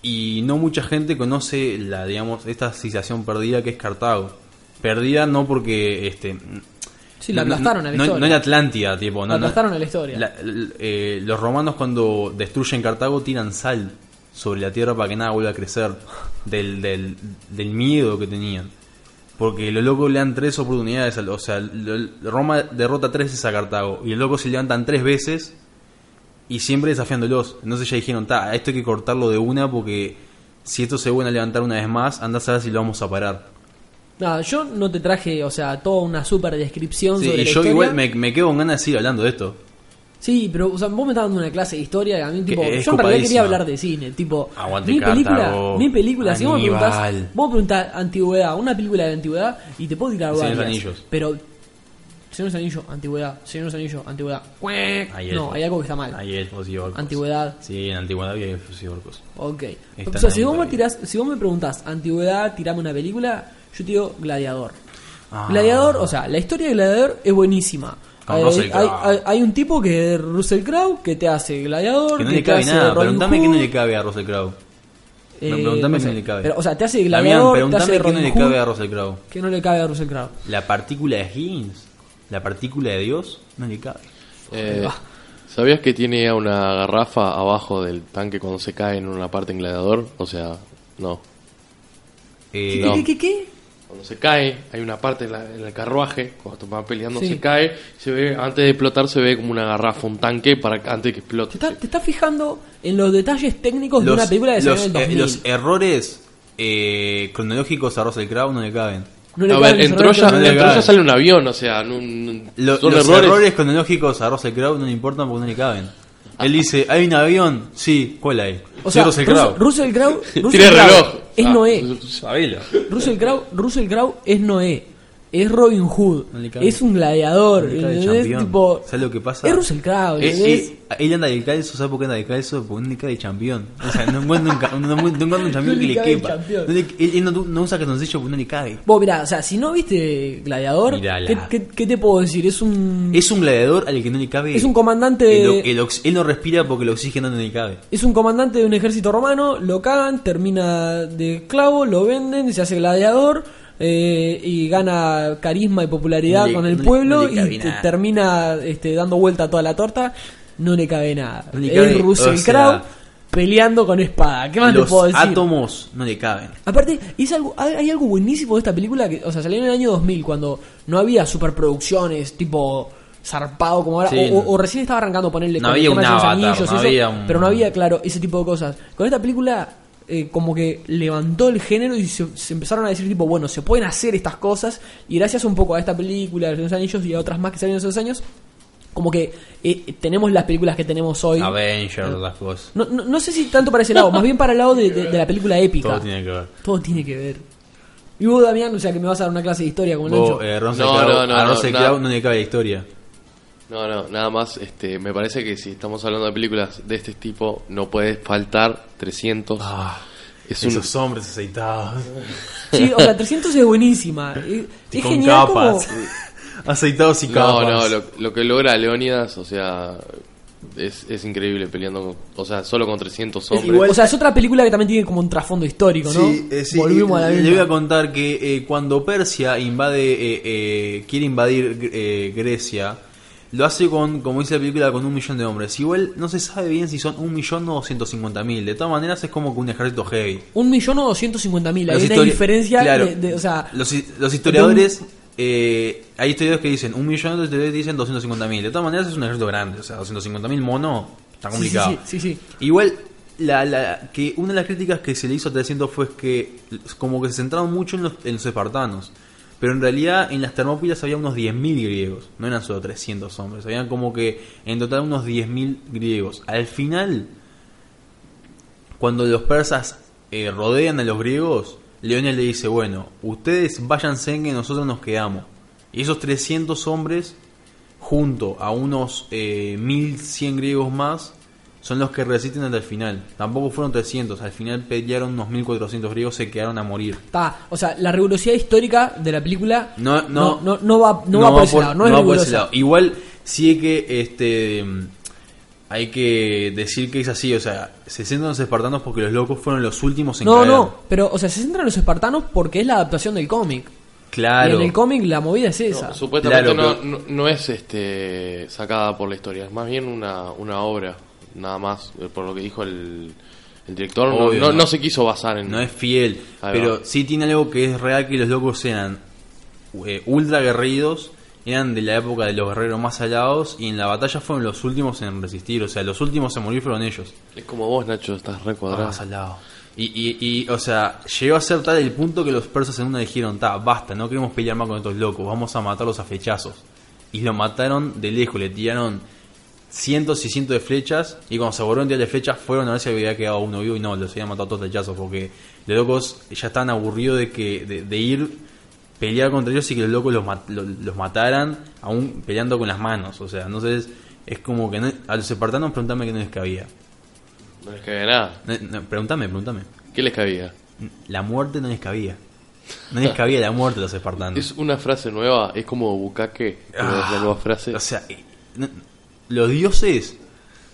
Y no mucha gente conoce la, digamos, esta sensación perdida que es Cartago. Perdida no porque este Sí, la no- aplastaron a la no, historia. no en Atlántida, tipo, La no, no- aplastaron a la historia. la- eh, los romanos cuando destruyen Cartago tiran sal sobre la tierra para que nada vuelva a crecer del, del, del miedo que tenían. Porque los locos le dan tres oportunidades, o sea, Roma derrota tres veces a Cartago y los locos se levantan tres veces y siempre desafiándolos. Entonces ya dijeron, ta, esto hay que cortarlo de una porque si esto se vuelve a levantar una vez más, anda a saber si lo vamos a parar. Nada, yo no te traje, o sea, toda una super descripción Sí, sobre y la yo historia. igual me, me quedo con ganas de seguir hablando de esto. Sí, pero o sea, vos me estás dando una clase de historia y a mí, tipo, yo en realidad quería hablar de cine, tipo, Aguante mi película, Cartago, mi película, si vos me preguntás, vos me preguntás antigüedad, una película de antigüedad y te puedo tirar varias, Anillos. pero Señor de Anillos, antigüedad, Señor de Anillos, antigüedad. Hay no, hay algo que está mal. Hay elfos y orcos. Antigüedad. Sí, en antigüedad había elfos y orcos. Ok. Está O sea, si vos, me tirás, si vos me preguntás antigüedad, tirame una película, yo te digo Gladiador. Ah. Gladiador, o sea, la historia de Gladiador es buenísima. Hay, Russell hay, Crowe. hay- hay un tipo que es Russell Crowe que te hace Gladiador, Que no que le te cabe hace nada. Preguntame qué no le cabe a Russell Crowe. eh, preguntame no qué no le cabe. Pero, o sea, te hace Gladiador, te preguntame hace qué no le cabe a Russell Crowe. que no le cabe a Russell Crowe. La partícula de Higgins, la partícula de Dios, no le cabe. Eh. ¿Sabías que tiene una garrafa abajo del tanque cuando se cae en una parte en gladiador? O sea, no. Eh, ¿Qué, No. qué, qué, qué? Cuando se cae, hay una parte en, la- en el carruaje, cuando van peleando Sí. se cae, se ve, antes de explotar se ve como una garrafa, un tanque para que- antes que Te explote. estás te estás fijando en los detalles técnicos de una película de los, en eh, 2000. los errores eh, cronológicos a Russell Crowe no le caben. No le A caben ver, en Troya, no en sale un avión, o sea, Lo- son los errores. errores. cronológicos a Russell Crowe no le importan porque no le caben. Él dice, ¿hay un avión? Sí, ¿cuál hay? O sea, Russell Russell, Crowe. Russell Crowe, Russell Tiene Crowe reloj. es Ah, Noé. Sabelo. Russell Crowe, Russell Crowe es Noé. Es Robin Hood. Es un gladiador. Champión. Tipo, ¿Sabes lo que pasa? Es Russell Crowe. Eh, ¿entendés? eh, él anda descalzo, ¿sabes por qué anda descalzo? Porque no le cae champión. O sea, no encuentra un, no, no encuentra un champión No que le quepa. No le- él no, no usa calzoncillo porque no le cabe. Vos, mirá, o sea, si no viste Gladiador. ¿qué, qué, qué te puedo decir? Es un. Es un gladiador al que no le cabe. Es un comandante el- de- él no respira porque el oxígeno no le cabe. Es un comandante de un ejército romano, lo cagan, termina de esclavo, lo venden, se hace gladiador eh, y gana carisma y popularidad le- con el no le- pueblo no le cabe y te- termina este, dando vuelta a toda la torta. No le cabe nada. No le cabe, Russell o sea, Crowe peleando con espada. ¿Qué más te Los puedo decir? átomos no le caben. Aparte, es algo, hay algo buenísimo de esta película que, o sea, salió en el año 2000 cuando no había superproducciones tipo zarpado como ahora, Sí, o, o- no. o recién estaba arrancando ponerle No el había un Avatar, anillos y no eso, había un- pero no había, claro, ese tipo de cosas. Con esta película, eh, como que levantó el género y se, se empezaron a decir, tipo, bueno, se pueden hacer estas cosas, y gracias un poco a esta película, de los anillos y a otras más que salieron esos años, como que eh, tenemos las películas que tenemos hoy. Avengers, las cosas. No, no, no sé si tanto para ese lado, más bien para el lado de, de- de la película épica. Todo tiene que ver. Todo tiene que ver. Y vos, Damián, o sea, que me vas a dar una clase de historia como el Vos, Nacho. eh, No, no, no, a no, Russell nada. Crowe no le cabe la historia. No, no, nada más, este, me parece que si estamos hablando de películas de este tipo, no puede faltar 300. Ah, es un, esos hombres aceitados. Sí, o sea, 300 es buenísima. Es, Y es con genial capas. como... Aceitados y no, capas. no, lo, lo que logra Leónidas, o sea, es, es increíble peleando, con- o sea, solo con 300 Es hombres. igual- O sea, es otra película que también tiene como un trasfondo histórico, ¿no? Sí, eh, sí, Volvimos a la le voy a contar que eh, cuando Persia invade, eh, eh, quiere invadir eh, Grecia, lo hace con, como dice la película, con un millón de hombres. Igual no se sabe bien si son un millón o 250 mil. De todas maneras es como que un ejército heavy. Un millón o doscientos cincuenta mil. Hay Los una diferencia claro, de, de- o sea, los, hi- los historiadores, eh, hay historiadores que dicen un millón, otros historiadores dicen 250 mil. De todas maneras es un ejército grande, o sea, 250 mil mono, está complicado. sí, sí, sí, sí. Igual, la, la- que una de las críticas que se le hizo a 300 fue que como que se centraron mucho en los, en los espartanos. Pero en realidad en las Termópilas había unos 10.000 griegos, no eran solo 300 hombres, habían como que en total unos 10.000 griegos. Al final, cuando los persas eh, rodean a los griegos, Leonel le dice, bueno, ustedes váyanse que nosotros nos quedamos. Y esos 300 hombres, junto a unos eh, 1100 griegos más, son los que resisten hasta el final. Tampoco fueron 300, al final pelearon unos 1400 griegos, se quedaron a morir. Está, o sea, la rigurosidad histórica de la película No, no, no, no, no va, no va por ese lado, no, es va por ese rigurosa. lado. Igual sí hay que este hay que decir que es así, o sea, se centran los espartanos porque los locos fueron los últimos en No, caer. no, pero, o sea, se centran en los espartanos porque es la adaptación del cómic. Y Claro. en el cómic la movida es No, esa. supuestamente Claro, no, no, no es este sacada por la historia, es más bien una, una obra, nada más, eh, por lo que dijo el, el director. No, Obvio, no, no. no se quiso basar en. No es fiel, pero sí tiene algo que es real que los locos sean eh, ultra guerridos, eran de la época de los guerreros más alados y en la batalla fueron los últimos en resistir, o sea, los últimos en morir fueron ellos. Es como vos, Nacho, estás re cuadrado. Más. Y, y, y, o sea, llegó a ser tal el punto que los persas en una dijeron, ta, basta, no queremos pelear más con estos locos, vamos a matarlos a flechazos. Y lo mataron de lejos, le tiraron cientos y cientos de flechas, y cuando se volvieron a tirar de flechas, fueron a ver si había quedado uno vivo, y no, los habían matado todos a flechazos, porque los locos ya estaban aburridos de que de, de ir pelear contra ellos y que los locos los, mat- lo- los mataran, aún peleando con las manos. O sea, entonces es como que no- a los espartanos preguntame qué no les cabía. No les cabía nada. No, no, pregúntame, pregúntame. ¿Qué les cabía? La muerte no les cabía. No les cabía la muerte a los espartanos. Es una frase nueva, es como bucaque, es la Ah, nueva frase. O sea, eh, no- los dioses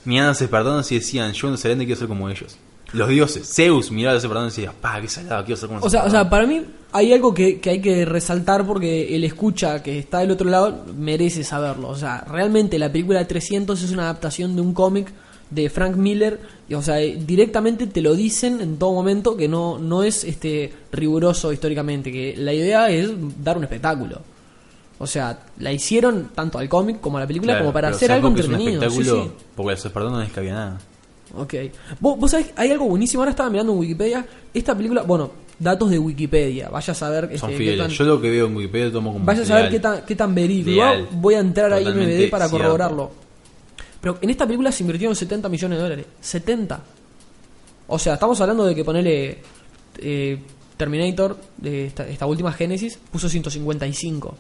miraban a los espartanos y decían, yo no seré quiero ser como ellos. Los dioses, Zeus miraba a los espartanos y decía, pa, qué salado, quiero ser como los O sea, o sea, espartanos". para mí hay algo que, que hay que resaltar porque el escucha que está del otro lado merece saberlo. O sea, realmente la película de 300 es una adaptación de un cómic de Frank Miller. Y, o sea, directamente te lo dicen en todo momento que no, no es este riguroso históricamente, que la idea es dar un espectáculo. O sea, la hicieron tanto al cómic como a la película Claro, como para hacer ¿sabes algo qué es un entretenido. Sí, sí. Porque a los espartanos no les cabía nada. Ok. Vos, vos sabés, hay algo buenísimo. Ahora estaba mirando en Wikipedia. Esta película, bueno, datos de Wikipedia. Vaya a saber. Son este, qué fieles. tan- Yo lo que veo en Wikipedia tomo como Vaya a saber qué tan, qué tan verídico. Voy a entrar ahí en MVD para cierto. corroborarlo. Pero en esta película se invirtieron 70 millones de dólares. 70. O sea, estamos hablando de que ponerle eh, Terminator, de esta, esta última Génesis, puso 155.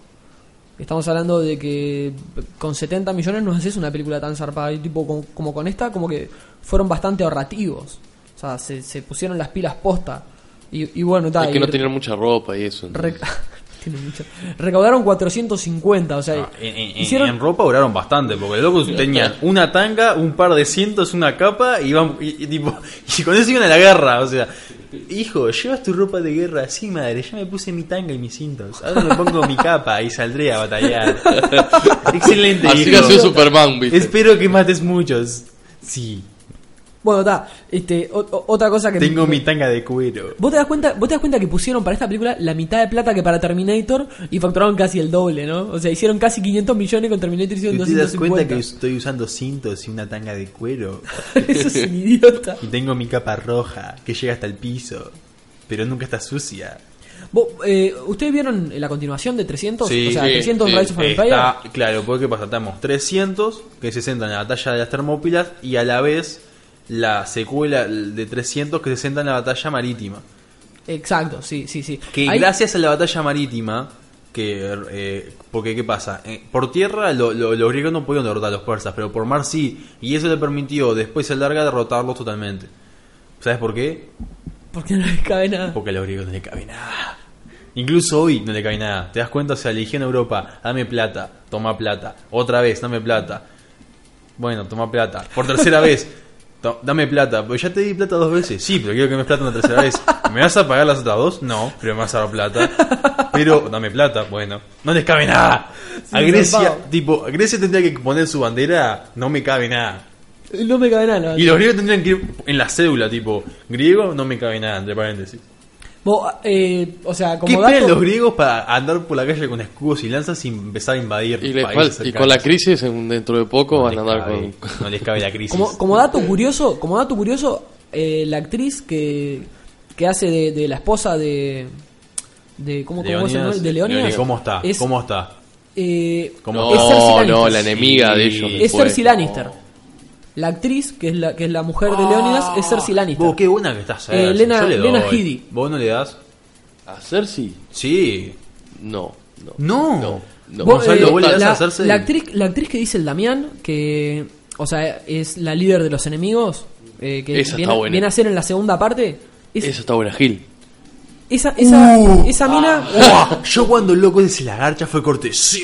Estamos hablando de que con 70 millones no haces una película tan zarpada. Y tipo como, como con esta, como que fueron bastante ahorrativos. O sea, se, se pusieron las pilas posta. Y, y bueno, tal. es que no tenían mucha ropa y eso. Tiene mucho. Recaudaron 450, o sea, Ah, en, hicieron en ropa duraron bastante, porque los locos tenían una tanga, un par de cientos, una capa, y, iban, y, y tipo, y con eso iban a la guerra. O sea, hijo, llevas tu ropa de guerra, sí, madre, ya me puse mi tanga y mis cintos. Ahora me pongo mi capa y saldré a batallar. Excelente, Así hijo. Superman, ¿viste? Espero que mates muchos. Sí, Bueno, está, este, o- o- otra cosa que tengo mi tanga de cuero. ¿Vos te das cuenta, vos te das cuenta que pusieron para esta película la mitad de plata que para Terminator y facturaron casi el doble, ¿no? O sea, hicieron casi 500 millones con Terminator hicieron ¿Tú te das cuenta 250. que estoy usando cintos y una tanga de cuero? Eso es un idiota. Y tengo mi capa roja que llega hasta el piso, pero nunca está sucia. Vos, eh, ¿Ustedes vieron la continuación de 300? Sí, o sea, sí, 300 sí. Rise of. Está, claro, porque ¿qué pasa? Tenemos 300 que se centran en la batalla de las Termópilas y a la vez la secuela de 300 que se centra en la batalla marítima. Exacto, sí, sí, sí. Que Ahí- gracias a la batalla marítima, que eh, porque ¿qué pasa? Eh, por tierra lo- lo- los griegos no pudieron derrotar a los persas, pero por mar sí, y eso le permitió después a larga derrotarlos totalmente. ¿Sabes por qué? Porque no les cabe nada. Porque a los griegos no le cabe nada. Incluso hoy no le cabe nada. ¿Te das cuenta? O sea, dijeron a Europa, dame plata, toma plata. Otra vez, dame plata. Bueno, toma plata. Por tercera vez, dame plata. Pues ya te di plata dos veces. Sí, pero quiero que me des plata una tercera vez. ¿Me vas a pagar las otras dos? No, pero me vas a dar plata. pero dame plata, bueno, no les cabe nada. A Grecia, tipo, Grecia tendría que poner su bandera, no me cabe nada. No me cabe nada. Y los griegos tendrían que ir en la cédula, tipo, griego, no me cabe nada, entre paréntesis. Vos, eh, o sea, ¿Qué como esperan dato, los griegos para andar por la calle con escudos y lanzas y empezar a invadir Y, les países y con la crisis, en- dentro de poco, No van a andar cabe, con. no les cabe la crisis. como, como dato curioso, como dato curioso, eh, la actriz que, que hace de, de la esposa de de ¿cómo, cómo es el de Leónidas, ¿Cómo está? es, ¿Cómo está? eh, ¿Cómo No, no, la enemiga de ellos. es. Cersei Lannister. La actriz que es la que es la mujer de Leónidas es Cersei Lannister. Vos, qué buena que estás, Eh, Cersei. Lena- Yo le Lena doy. Headey. ¿Vos no le das? ¿A Cersei? Sí. No, no. No. No. no. Vos, Gonzalo, eh, ¿vos le das la, a Cersei? la actriz, la actriz que dice el Damián, que o sea, es la líder de los enemigos, eh, que Esa está viene, buena. viene a ser en la segunda parte. es- Eso está buena, Gil. Esa, esa, Uh. esa mina. Yo cuando el loco se la garcha fue corte. Sí,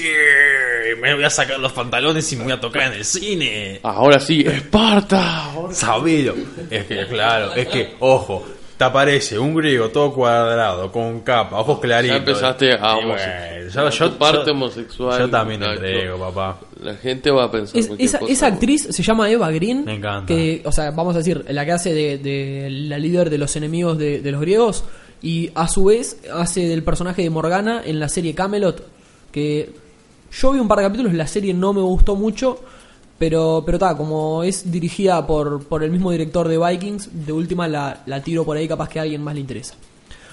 me voy a sacar los pantalones y me voy a tocar en el cine. Ahora sí, Esparta. Sabelo. Es que, claro, es que, ojo, te aparece un griego todo cuadrado, con capa, ojos claritos. Ya empezaste a Y bueno, yo, parte yo- homosexual. Yo también entrego, papá. La gente va a pensar. Es- esa, cosa. esa actriz se llama Eva Green. Me encanta. Que, o sea, vamos a decir, la que hace de, de la líder de los enemigos de, de los griegos. Y a su vez hace del personaje de Morgana en la serie Camelot. Que yo vi un par de capítulos, la serie no me gustó mucho. Pero, pero como es dirigida por, por el mismo director de Vikings, de última la, la tiro por ahí, capaz que a alguien más le interesa.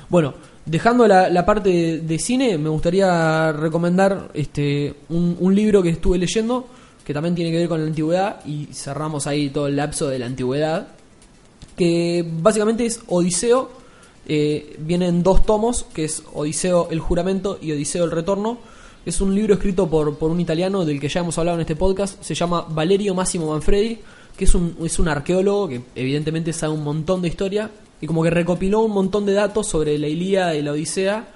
Bueno, dejando la, la parte de, de cine, me gustaría recomendar este un, un libro que estuve leyendo, que también tiene que ver con la antigüedad, y cerramos ahí todo el lapso de la antigüedad, que básicamente es Odiseo, eh, vienen dos tomos, que es Odiseo el juramento y Odiseo el retorno. Es un libro escrito por, por un italiano del que ya hemos hablado en este podcast, se llama Valerio Massimo Manfredi, que es un, es un arqueólogo que evidentemente sabe un montón de historia y como que recopiló un montón de datos sobre la Ilíada y la Odisea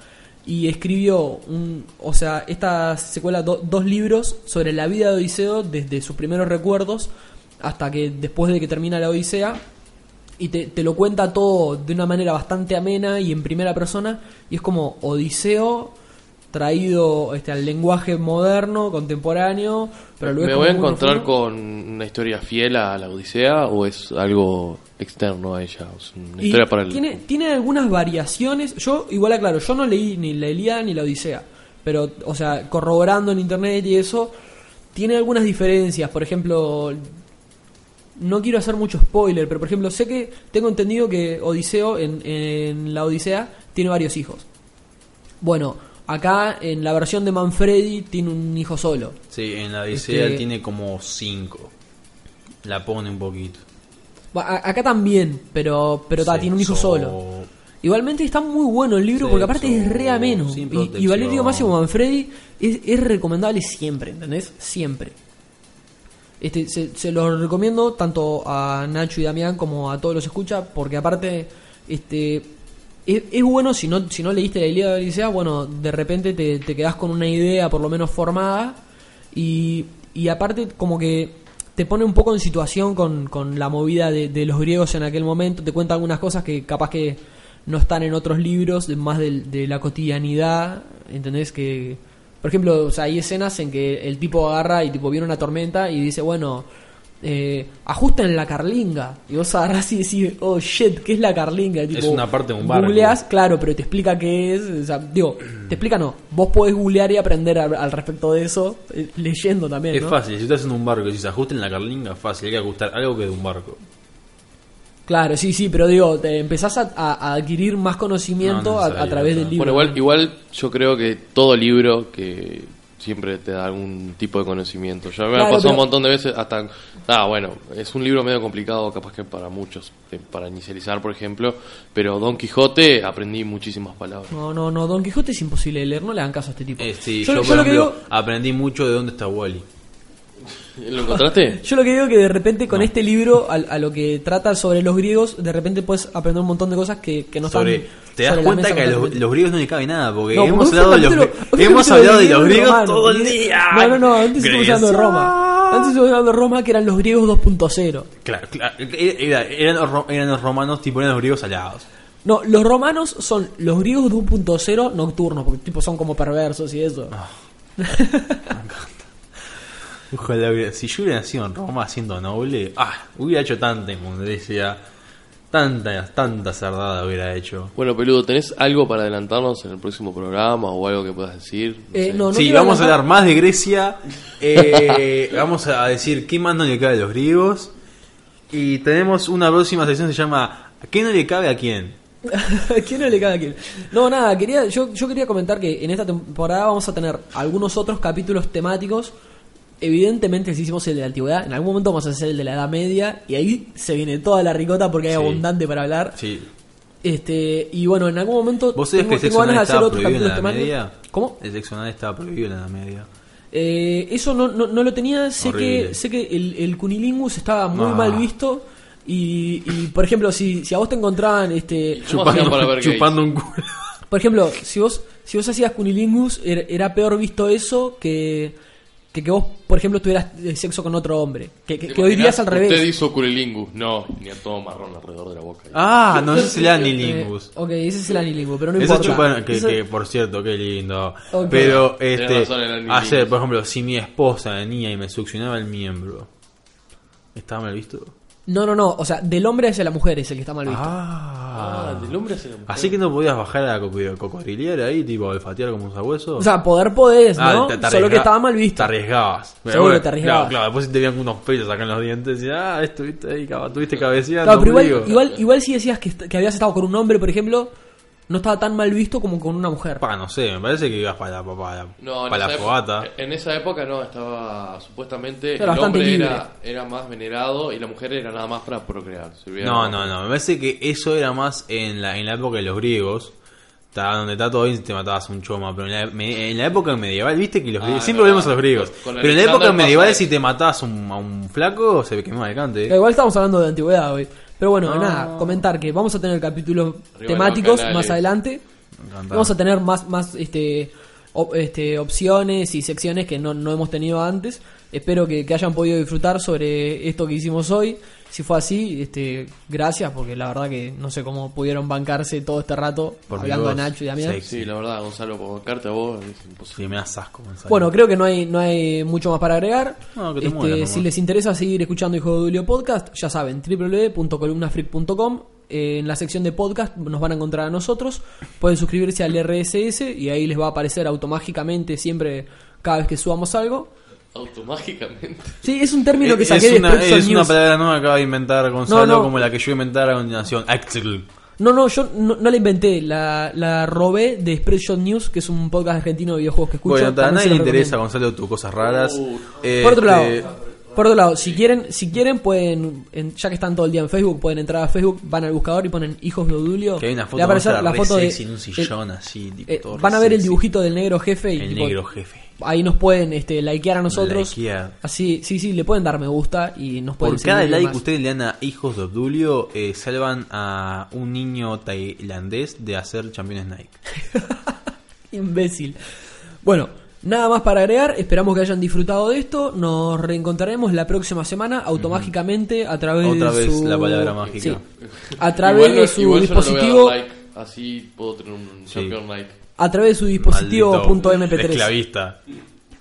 y escribió un, o sea, esta secuela do- dos libros sobre la vida de Odiseo desde sus primeros recuerdos hasta que después de que termina la Odisea y te, te lo cuenta todo de una manera bastante amena y en primera persona y es como Odiseo traído este, al lenguaje moderno, contemporáneo, pero luego ¿Me voy a encontrar con una historia fiel a la Odisea o es algo externo a ella? Es una Y historia paralela. Tiene, tiene algunas variaciones. Yo, igual aclaro, yo no leí ni la Ilíada ni la Odisea. Pero, o sea, corroborando en internet y eso, tiene algunas diferencias. Por ejemplo, no quiero hacer mucho spoiler, pero por ejemplo, sé que tengo entendido que Odiseo en, en la Odisea tiene varios hijos. Bueno, acá en la versión de Manfredi tiene un hijo solo. Sí, en la Odisea Este- tiene como cinco. La pone un poquito. A- Acá también, pero, pero ta, tiene un hijo solo. Igualmente está muy bueno el libro porque aparte es re ameno. Y. Valerio Máximo Manfredi es, es recomendable siempre, ¿entendés? Siempre. Este, se, se lo recomiendo tanto a Nacho y Damián como a todos los escucha porque aparte este es, bueno si no si no leíste la Ilíada de Odisea, bueno, de repente te, te quedás con una idea por lo menos formada y, y aparte como que te pone un poco en situación con, con la movida de, de los griegos en aquel momento, te cuenta algunas cosas que capaz que no están en otros libros, de- más del- de, la cotidianidad, ¿entendés? Que, por ejemplo, o sea, hay escenas en que el tipo agarra y tipo viene una tormenta y dice, bueno, eh, ajusten la carlinga. Y vos agarrás y decís, oh shit, ¿qué es la carlinga? Tipo, Es una parte de un barco. googleás, claro, pero te explica qué es. O sea, digo, te explica no. Vos podés googlear y aprender al, al respecto de eso, eh, leyendo también. Es ¿no? fácil, si estás en un barco y si se ajusta en la carlinga, fácil, hay que ajustar algo que de un barco. Claro, sí, sí, pero digo, te empezás a, adquirir más conocimiento No, a, través del libro. Bueno, igual, igual yo creo que todo libro que siempre te da algún tipo de conocimiento. Ya me Claro, ha pasado pero- un montón de veces hasta... Ah, bueno, es un libro medio complicado capaz que para muchos, para inicializar, por ejemplo, pero Don Quijote aprendí muchísimas palabras. No, no, no, Don Quijote es imposible de leer, no le hagan caso a este tipo. Eh, sí, yo, yo, yo por lo que ejemplo, digo, aprendí mucho de dónde está Wally. ¿Lo encontraste? yo lo que digo que de repente con este libro, a, a lo que trata sobre los griegos, de repente puedes aprender un montón de cosas que, que no Sobre, están te das sobre la cuenta mesa que a los, griegos no le cabe nada, porque No, hemos hablado los, hemos hablado de los griegos romanos. todo el día. No, no, no, antes estuvimos hablando de. Roma. Antes estuvimos hablando de Roma que eran los griegos 2.0. Claro, claro, era- eran, los eran los romanos, tipo eran los griegos alados. No, los romanos son los griegos 2.0 nocturnos, porque tipo son como perversos y eso. Ah. Ojalá hubiera- si yo hubiera nacido en Roma siendo noble, ah, hubiera hecho tanta inmundicia, tanta, tanta cerdada hubiera hecho. Bueno, peludo, ¿tenés algo para adelantarnos en el próximo programa o algo que puedas decir? No Eh, sé. no, no sí, vamos a hablar- más de Grecia, eh, vamos a decir qué más no le cabe a los griegos, y tenemos una próxima sección que se llama ¿Qué no le cabe a quién? ¿Quién no le cae a quién? No, nada, quería, yo, yo quería comentar que en esta temporada vamos a tener algunos otros capítulos temáticos. Evidentemente, si hicimos el de la antigüedad, en algún momento vamos a hacer el de la Edad Media, y ahí se viene toda la ricota porque hay Sí. abundante para hablar. Sí. Este, y bueno, en algún momento ¿Vos tengo, que tengo ganas de hacer otros prohibido en la Edad temáticos. Media? ¿Cómo? El sexo anal estaba prohibido en la Edad Media. Eh, eso no, no, no lo tenía. Sé Horrible. que, sé que el, el cunilingus estaba muy Ah. mal visto. Y, y, por ejemplo, si, si a vos te encontraban, este, ¿Cómo hacían para ver gays? chupando un culo. por ejemplo, si vos, si vos hacías cunilingus, era, era peor visto eso que, que que vos, por ejemplo, tuvieras eh, sexo con otro hombre. Que, que, ¿Te que hoy día es al Usted revés. hizo curilingus. No, tenía todo marrón alrededor de la boca. Ah, no, ese es el Eh, anilingus. ok, ese es el anilingus, pero no Eso importa. chupan, que, Eso- que, por cierto, qué lindo. Pero, este, hacer, por ejemplo, si mi esposa venía y me succionaba el miembro, ¿estaba mal visto? No, no, no. O sea, del hombre hacia la mujer es el que está mal visto. Ah, Ah, del hombre hacia la mujer. Así que no podías bajar a la coco- cocodrilear ahí, tipo, olfatear como un sabueso. O sea, poder podés, ¿no? Ah, te- te Solo que estaba mal visto. Te arriesgabas. Seguro te arriesgabas. Claro, claro, después te veían unos pelos acá en los dientes y ah, estuviste ahí, estuviste cabeceando. Claro, pero igual, igual, igual si decías que, que habías estado con un hombre, por ejemplo, no estaba tan mal visto como con una mujer. Pa, no sé, me parece que ibas para, la- para, la- No, en, para la esa fogata. época, en esa época no, estaba supuestamente Era el bastante hombre libre. era, era más venerado y la mujer era nada más para procrear. No, no, no, me parece que eso era más en la, en la época de los griegos. Está, donde está todo bien te matabas un choma, pero en la, me- en la época medieval, viste que los Ah, griegos, es siempre verdad. volvemos a los griegos, Con pero en la época medieval si te matabas un- a un flaco se quemaba el cante. Que Igual estamos hablando de antigüedad hoy. Pero bueno, No. nada, comentar que vamos a tener capítulos Arriba temáticos más adelante. Vamos a tener más, más este, op- este, opciones y secciones que no, no hemos tenido antes. Espero que, que hayan podido disfrutar sobre esto que hicimos hoy. Si fue así, este, gracias, porque la verdad que no sé cómo pudieron bancarse todo este rato Por hablando de Nacho y Damián. Sexy. Sí, la verdad, Gonzalo, por bancarte a vos es imposible. Sí, me das asco. Gonzalo. Bueno, creo que no hay, no hay mucho más para agregar. No, que te Este, mueras si les interesa seguir escuchando Hijo de Dulio Podcast, ya saben, www.columnafreak.com. Eh, en la sección de podcast nos van a encontrar a nosotros. Pueden suscribirse al RSS y ahí les va a aparecer automáticamente siempre cada vez que subamos algo. Automágicamente. Sí, es un término que saqué es de una, Spreadshot es una News. palabra nueva que acaba de inventar Gonzalo, No, no. como la que yo inventar a continuación. Axel. No, no, yo no, no la inventé, la, la robé de Spreadshot News, que es un podcast argentino de videojuegos que escucho. Bueno, a también nadie se le lo interesa, recomiendo. Gonzalo, tus cosas raras. Uh. Por otro lado, Este, por otro lado, si quieren, si quieren pueden, en- ya que están todo el día en Facebook, pueden entrar a Facebook, van al buscador y ponen hijos de Odulio. Que hay una foto Le va a aparecer nuestra la re foto de sexy en un sillón así, tipo, eh, todo van a ver el sexy. dibujito del negro jefe y El tipo, negro jefe. Ahí nos pueden este likear a nosotros. Likear. Así, sí, sí, le pueden dar me gusta y nos pueden Por cada like que ustedes le dan a Hijos de Obdulio, eh, salvan a un niño tailandés de hacer Champions Nike. Imbécil. Bueno, nada más para agregar. Esperamos que hayan disfrutado de esto. Nos reencontraremos la próxima semana automáticamente a través Otra de vez su... la palabra mágica. Sí. A través Igual de su igual yo no le voy a dar dispositivo... like, así puedo tener un Sí. Champion Nike. A través de su dispositivo Maldito .mp3. Esclavista.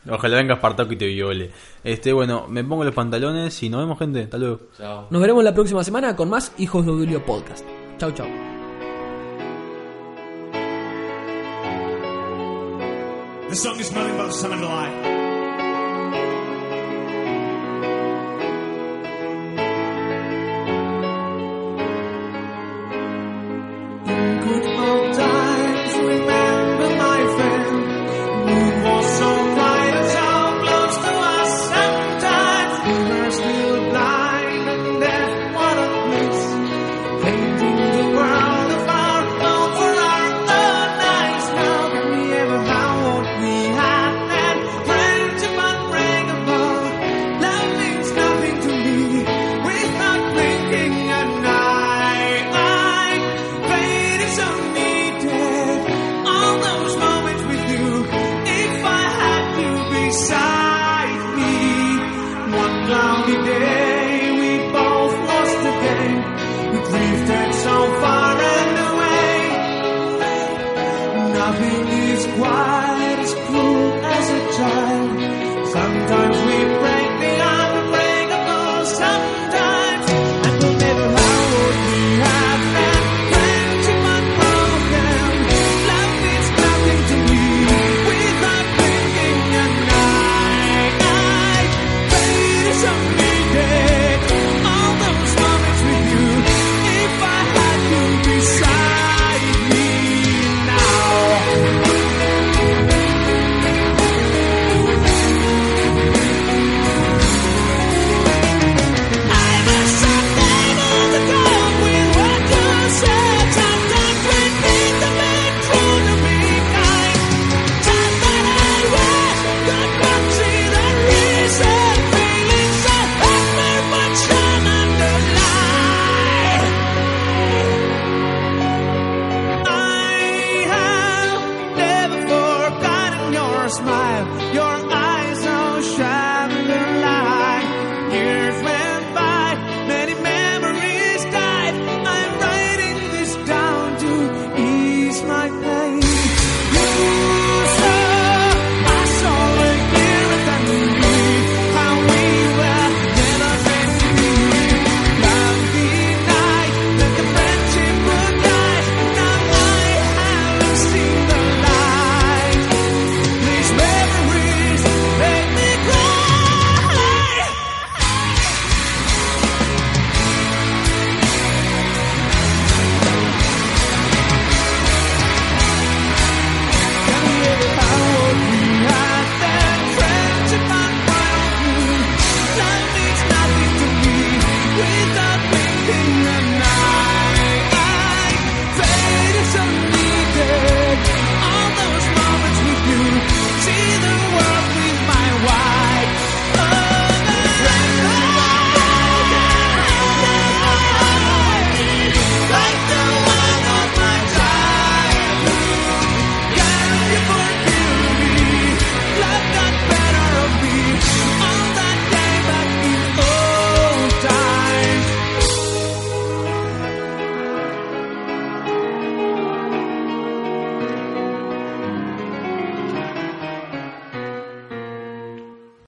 Ojalá venga Espartaco y te viole. Este, bueno, me pongo los pantalones y nos vemos, gente. Hasta luego. Chao. Nos veremos la próxima semana con más Hijos de Odulio Podcast. Chau, chau. The song is nothing but the sum and the light.